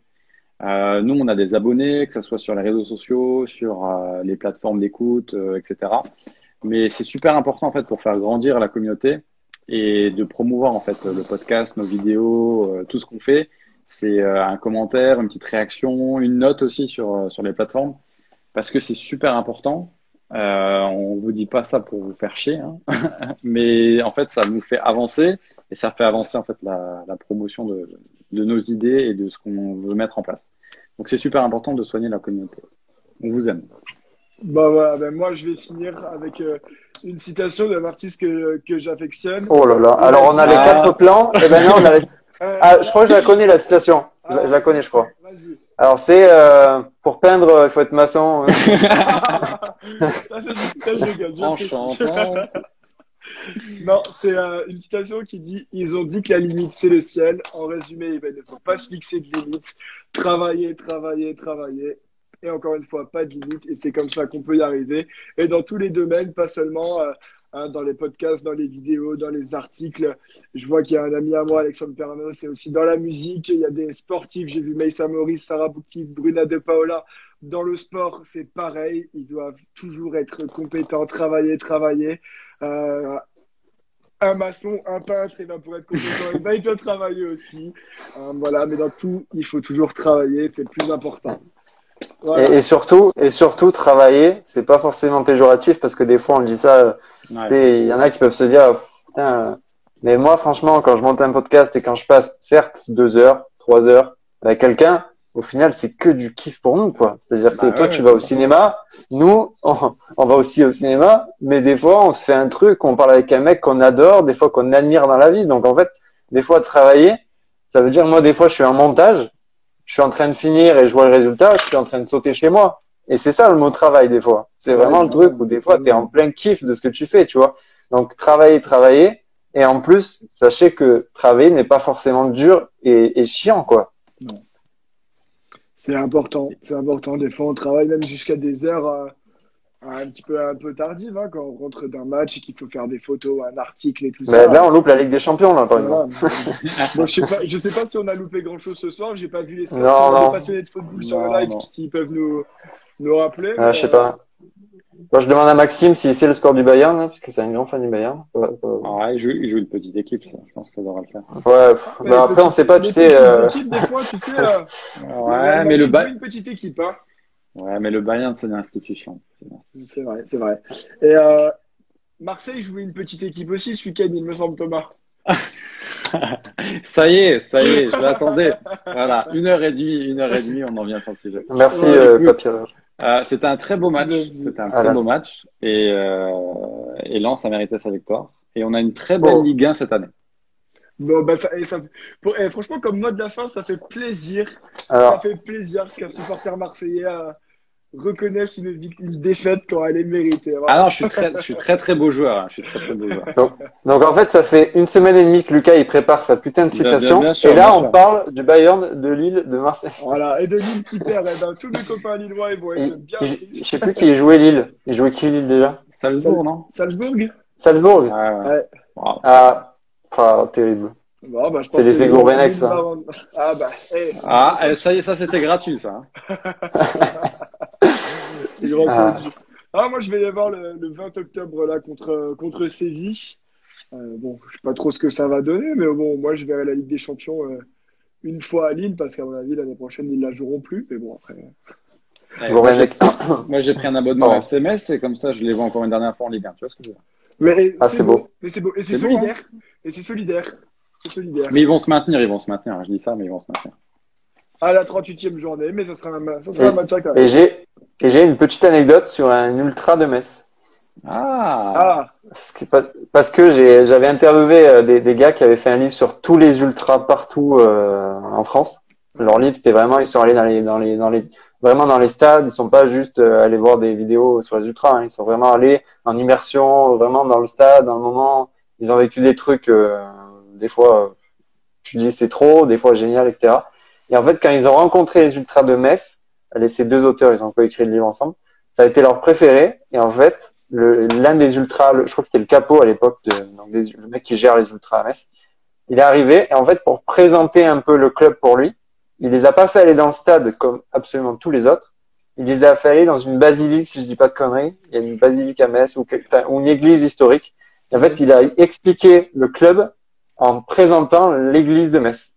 Euh, nous, on a des abonnés, que ce soit sur les réseaux sociaux, sur euh, les plateformes d'écoute, euh, etc. Mais c'est super important en fait pour faire grandir la communauté et de promouvoir en fait le podcast, nos vidéos, tout ce qu'on fait. C'est un commentaire, une petite réaction, une note aussi sur, sur les plateformes parce que c'est super important. On vous dit pas ça pour vous faire chier, hein. mais en fait, ça nous fait avancer et ça fait avancer en fait la promotion de, de nos idées et de ce qu'on veut mettre en place. Donc, c'est super important de soigner la communauté. On vous aime. Bah voilà, ben moi je vais finir avec euh, une citation d'un artiste que, que j'affectionne. Oh là là. Alors, on a les Ah. quatre plans. Et ben non, on a les- Euh, Ah, je crois que je la connais, la citation. Je la- je la connais, je crois. Vas-y. Alors, c'est euh, pour peindre, il faut être maçon. Ça, j'apprécie. chantant. Non, c'est euh, une citation qui dit Ils ont dit que la limite c'est le ciel. En résumé, eh ben, il ne faut pas se fixer de limite. Travailler, travailler, travailler. Et encore une fois, pas de limite. Et c'est comme ça qu'on peut y arriver. Et dans tous les domaines, pas seulement euh, hein, dans les podcasts, dans les vidéos, dans les articles. Je vois qu'il y a un ami à moi, Alexandre Perno, c'est aussi dans la musique. Il y a des sportifs. J'ai vu Meissa Maurice, Sarah Bouki, Bruna De Paola. Dans le sport, c'est pareil. Ils doivent toujours être compétents, travailler, travailler. Euh, un maçon, un peintre, et ben pour être compétent, eh ben, il doit travailler aussi. Euh, voilà, mais dans tout, il faut toujours travailler, c'est le plus important. Voilà. Et, et surtout, et surtout, travailler, c'est pas forcément péjoratif parce que des fois, on dit ça. Ouais. sais, Il y en a qui peuvent se dire, putain. euh, Mais moi, franchement, quand je monte un podcast et quand je passe, certes, deux heures, trois heures avec quelqu'un, au final, c'est que du kiff pour nous, quoi. C'est-à-dire que Bah toi, ouais, tu vas au cinéma, nous, on, on va aussi au cinéma, mais des fois, on se fait un truc, on parle avec un mec qu'on adore, des fois qu'on admire dans la vie. Donc, en fait, des fois, travailler, ça veut dire, moi, des fois, je suis en montage, je suis en train de finir et je vois le résultat, je suis en train de sauter chez moi. Et c'est ça le mot travail, des fois. C'est Ouais, vraiment le truc où des fois, tu es en plein kiff de ce que tu fais, tu vois. Donc, travailler, travailler. Et en plus, sachez que travailler n'est pas forcément dur et, et chiant, quoi. C'est important, c'est important. Des fois, on travaille même jusqu'à des heures euh, un petit peu, un peu tardives, hein, quand on rentre d'un match et qu'il faut faire des photos, un article et tout ça. Ben, là, on loupe la Ligue des Champions, là, par exemple. Voilà. Bon, je sais pas, je sais pas si on a loupé grand chose ce soir. J'ai pas vu les, Non, passionnés de football sur le live s'ils peuvent nous, nous rappeler. Ah, mais, je sais pas. Moi, je demande à Maxime s'il sait le score du Bayern, là, parce que c'est un grand fan du Bayern. Ouais, ouais. Ah il joue, il joue une petite équipe, ça. je pense ça devra le faire. Ouais, bah, après, on petites- sait pas, tu sais. euh, équipes, des fois, tu sais. euh, Ouais, mais le, ba... Ba- une petite équipe, hein. ouais, mais le Bayern, c'est une institution. C'est vrai, c'est vrai. Et euh, Marseille jouait une petite équipe aussi ce week-end, il me semble, Thomas. Ça y est, ça y est, je l'attendais. Voilà, une heure et demie, une heure et demie, on en vient sur le sujet. Merci, Ouais, euh. Euh, c'était un très beau match. C'était un Voilà. très beau match. Et, euh, et Lens a mérité sa victoire. Et on a une très belle Oh. Ligue 1 cette année. Bon, bah, ça, et ça, pour- et franchement, comme mot de la fin, ça fait plaisir. Ça Alors, fait plaisir qu'un supporter marseillais euh, reconnaisse une, une défaite quand elle est méritée. Voilà. Ah non, je suis très, je suis très très beau joueur. hein. Je suis très très beau joueur. donc en fait, ça fait une semaine et demie que Lucas, il prépare sa putain de citation. bien- bien sûr, et là, on sûr. parle du Bayern, de Lille, de Marseille. Voilà. Et de Lille qui perd, eh ben, tous mes copains lillois ils vont être bien il- Je sais plus qui jouait Lille. Il jouait qui Lille déjà? Salzbourg, non? Salzbourg? Salzbourg. Ouais, ouais. Ouais. Wow. Ah, ah, terrible. Bon, bah, C'est l'effet que- Gourvenec, ça. Ah bah, Ah, eh, ça y est, ça c'était gratuit, ça. hein. Ah. Ah, moi, je vais aller voir le, le 20 octobre là contre, contre Séville. Euh, bon, je sais pas trop ce que ça va donner, mais bon, moi, je verrai la Ligue des Champions euh, une fois à Lille parce qu'à mon avis, l'année prochaine, ils la joueront plus. Mais bon, après. Gourvenec. Moi, j'ai pris un abonnement Oh. à FCMS et comme ça, je les vois encore une dernière fois en Ligue 1. Tu vois ce que je veux dire Mais Ah, c'est beau. Mais c'est beau. Et c'est beau, hein. solidaire. Et c'est solidaire. Solidaire. Mais ils vont se maintenir, ils vont se maintenir. Je dis ça, mais ils vont se maintenir. À la 38e journée, mais ça sera un, ça sera Et- un match à quand même. Et j'ai, et j'ai une petite anecdote sur un ultra de Metz. Ah, Ah, Parce que, parce- que j'avais interviewé euh, des, des gars qui avaient fait un livre sur tous les ultras partout euh, en France. Leur livre, c'était vraiment, ils sont allés dans les, dans les, dans les, vraiment dans les stades. Ils sont pas juste euh, allés voir des vidéos sur les ultras. hein. Ils sont vraiment allés en immersion, vraiment dans le stade, dans le moment. Ils ont vécu des trucs, euh, des fois, tu dis c'est trop, des fois génial, etc. Et en fait, quand ils ont rencontré les ultras de Metz, les, ces deux auteurs, ils ont pas écrit le livre ensemble, ça a été leur préféré. Et en fait, l'un des ultras, je crois que c'était le capot à l'époque, de, le mec qui gère les ultras à Metz, il est arrivé et en fait, pour présenter un peu le club pour lui, il les a pas fait aller dans le stade comme absolument tous les autres. Il les a fait aller dans une basilique, si je dis pas de conneries. Il y a une basilique à Metz ou, ou une église historique. en fait, il a expliqué le club en présentant l'église de Metz.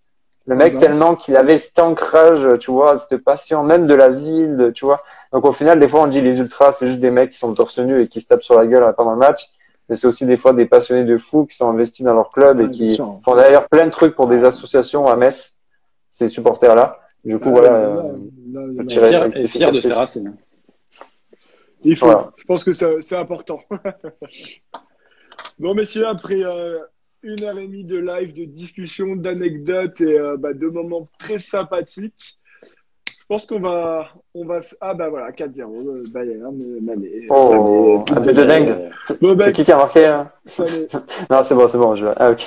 Le mec, ah tellement qu'il avait cet ancrage, tu vois, cette passion même de la ville, tu vois. Donc au final, des fois, on dit les ultras, c'est juste des mecs qui sont torse nu et qui se tapent sur la gueule pendant le match. Mais c'est aussi des fois des passionnés de fou qui sont investis dans leur club et qui font d'ailleurs plein de trucs pour des associations à Metz, ces supporters-là. Du coup, voilà. fier, et fier de ses racines. Il faut. Je pense que c'est important. bon, messieurs, après euh, une heure et demie de live, de discussion, d'anecdotes et euh, bah, de moments très sympathiques. Je pense qu'on va, on va, ah bah voilà, 4-0, euh, Bayern, Mané. Oh, un but de dingue. c'est qui qui a marqué hein Non, c'est bon, c'est bon. Je... Ah, ok.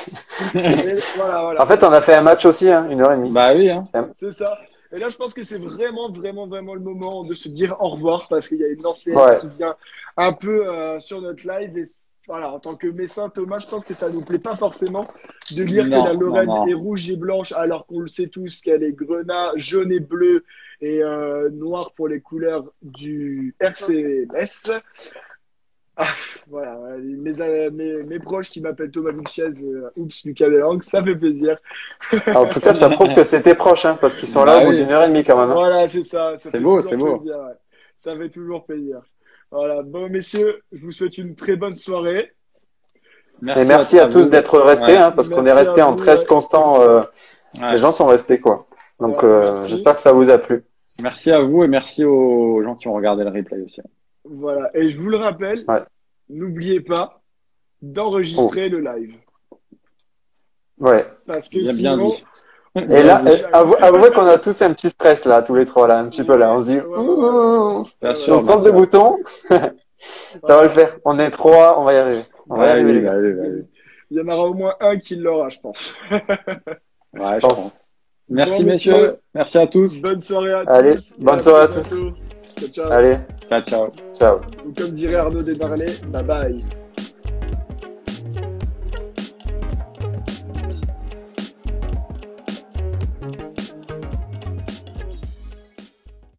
voilà, voilà. En fait, on a fait un match aussi, hein, une heure et demie. Bah oui. Hein. C'est ça. Et là, je pense que c'est vraiment, vraiment, vraiment le moment de se dire au revoir parce qu'il y a une lancée qui vient un peu euh, sur notre live et voilà, en tant que Messin, Thomas, je pense que ça nous plaît pas forcément de lire que la Lorraine est rouge et blanche, alors qu'on le sait tous qu'elle est grenat, jaune et bleu et euh, noir pour les couleurs du RCMS. Ah, voilà, mes, mes, mes, proches qui m'appellent Thomas Luxiez, euh, oups, Lucas Delang, ça fait plaisir. en tout cas, ça prouve que c'était proche, hein, parce qu'ils sont là bah au bout d'une heure et demie quand même. Hein. Voilà, c'est ça. ça c'est beau, c'est beau. Ça fait toujours plaisir. Voilà. Bon, messieurs, je vous souhaite une très bonne soirée. Merci et merci à, tous d'être restés, hein, parce qu'on est resté en 13 constants. Euh, les gens sont restés, quoi. Donc, euh, j'espère que ça vous a plu. Merci à vous et merci aux gens qui ont regardé le replay aussi. Voilà. Et je vous le rappelle, n'oubliez pas d'enregistrer oh. le live. Ouais. Parce que sinon, bien dit. Et là, avouez qu'on a tous un petit stress là, tous les trois là, un petit peu là. On se dit, si on se trompe de bouton, ça va le faire. On est trois, on va y arriver. On va y arriver. Il y en aura au moins un qui l'aura, je pense. ouais, je pense. Merci messieurs, merci à tous. Bonne soirée à Allez, tous. bonne soirée à tous. Ciao, ciao. Allez, ciao, ciao. Comme dirait Arnaud Desmarlais, bye bye.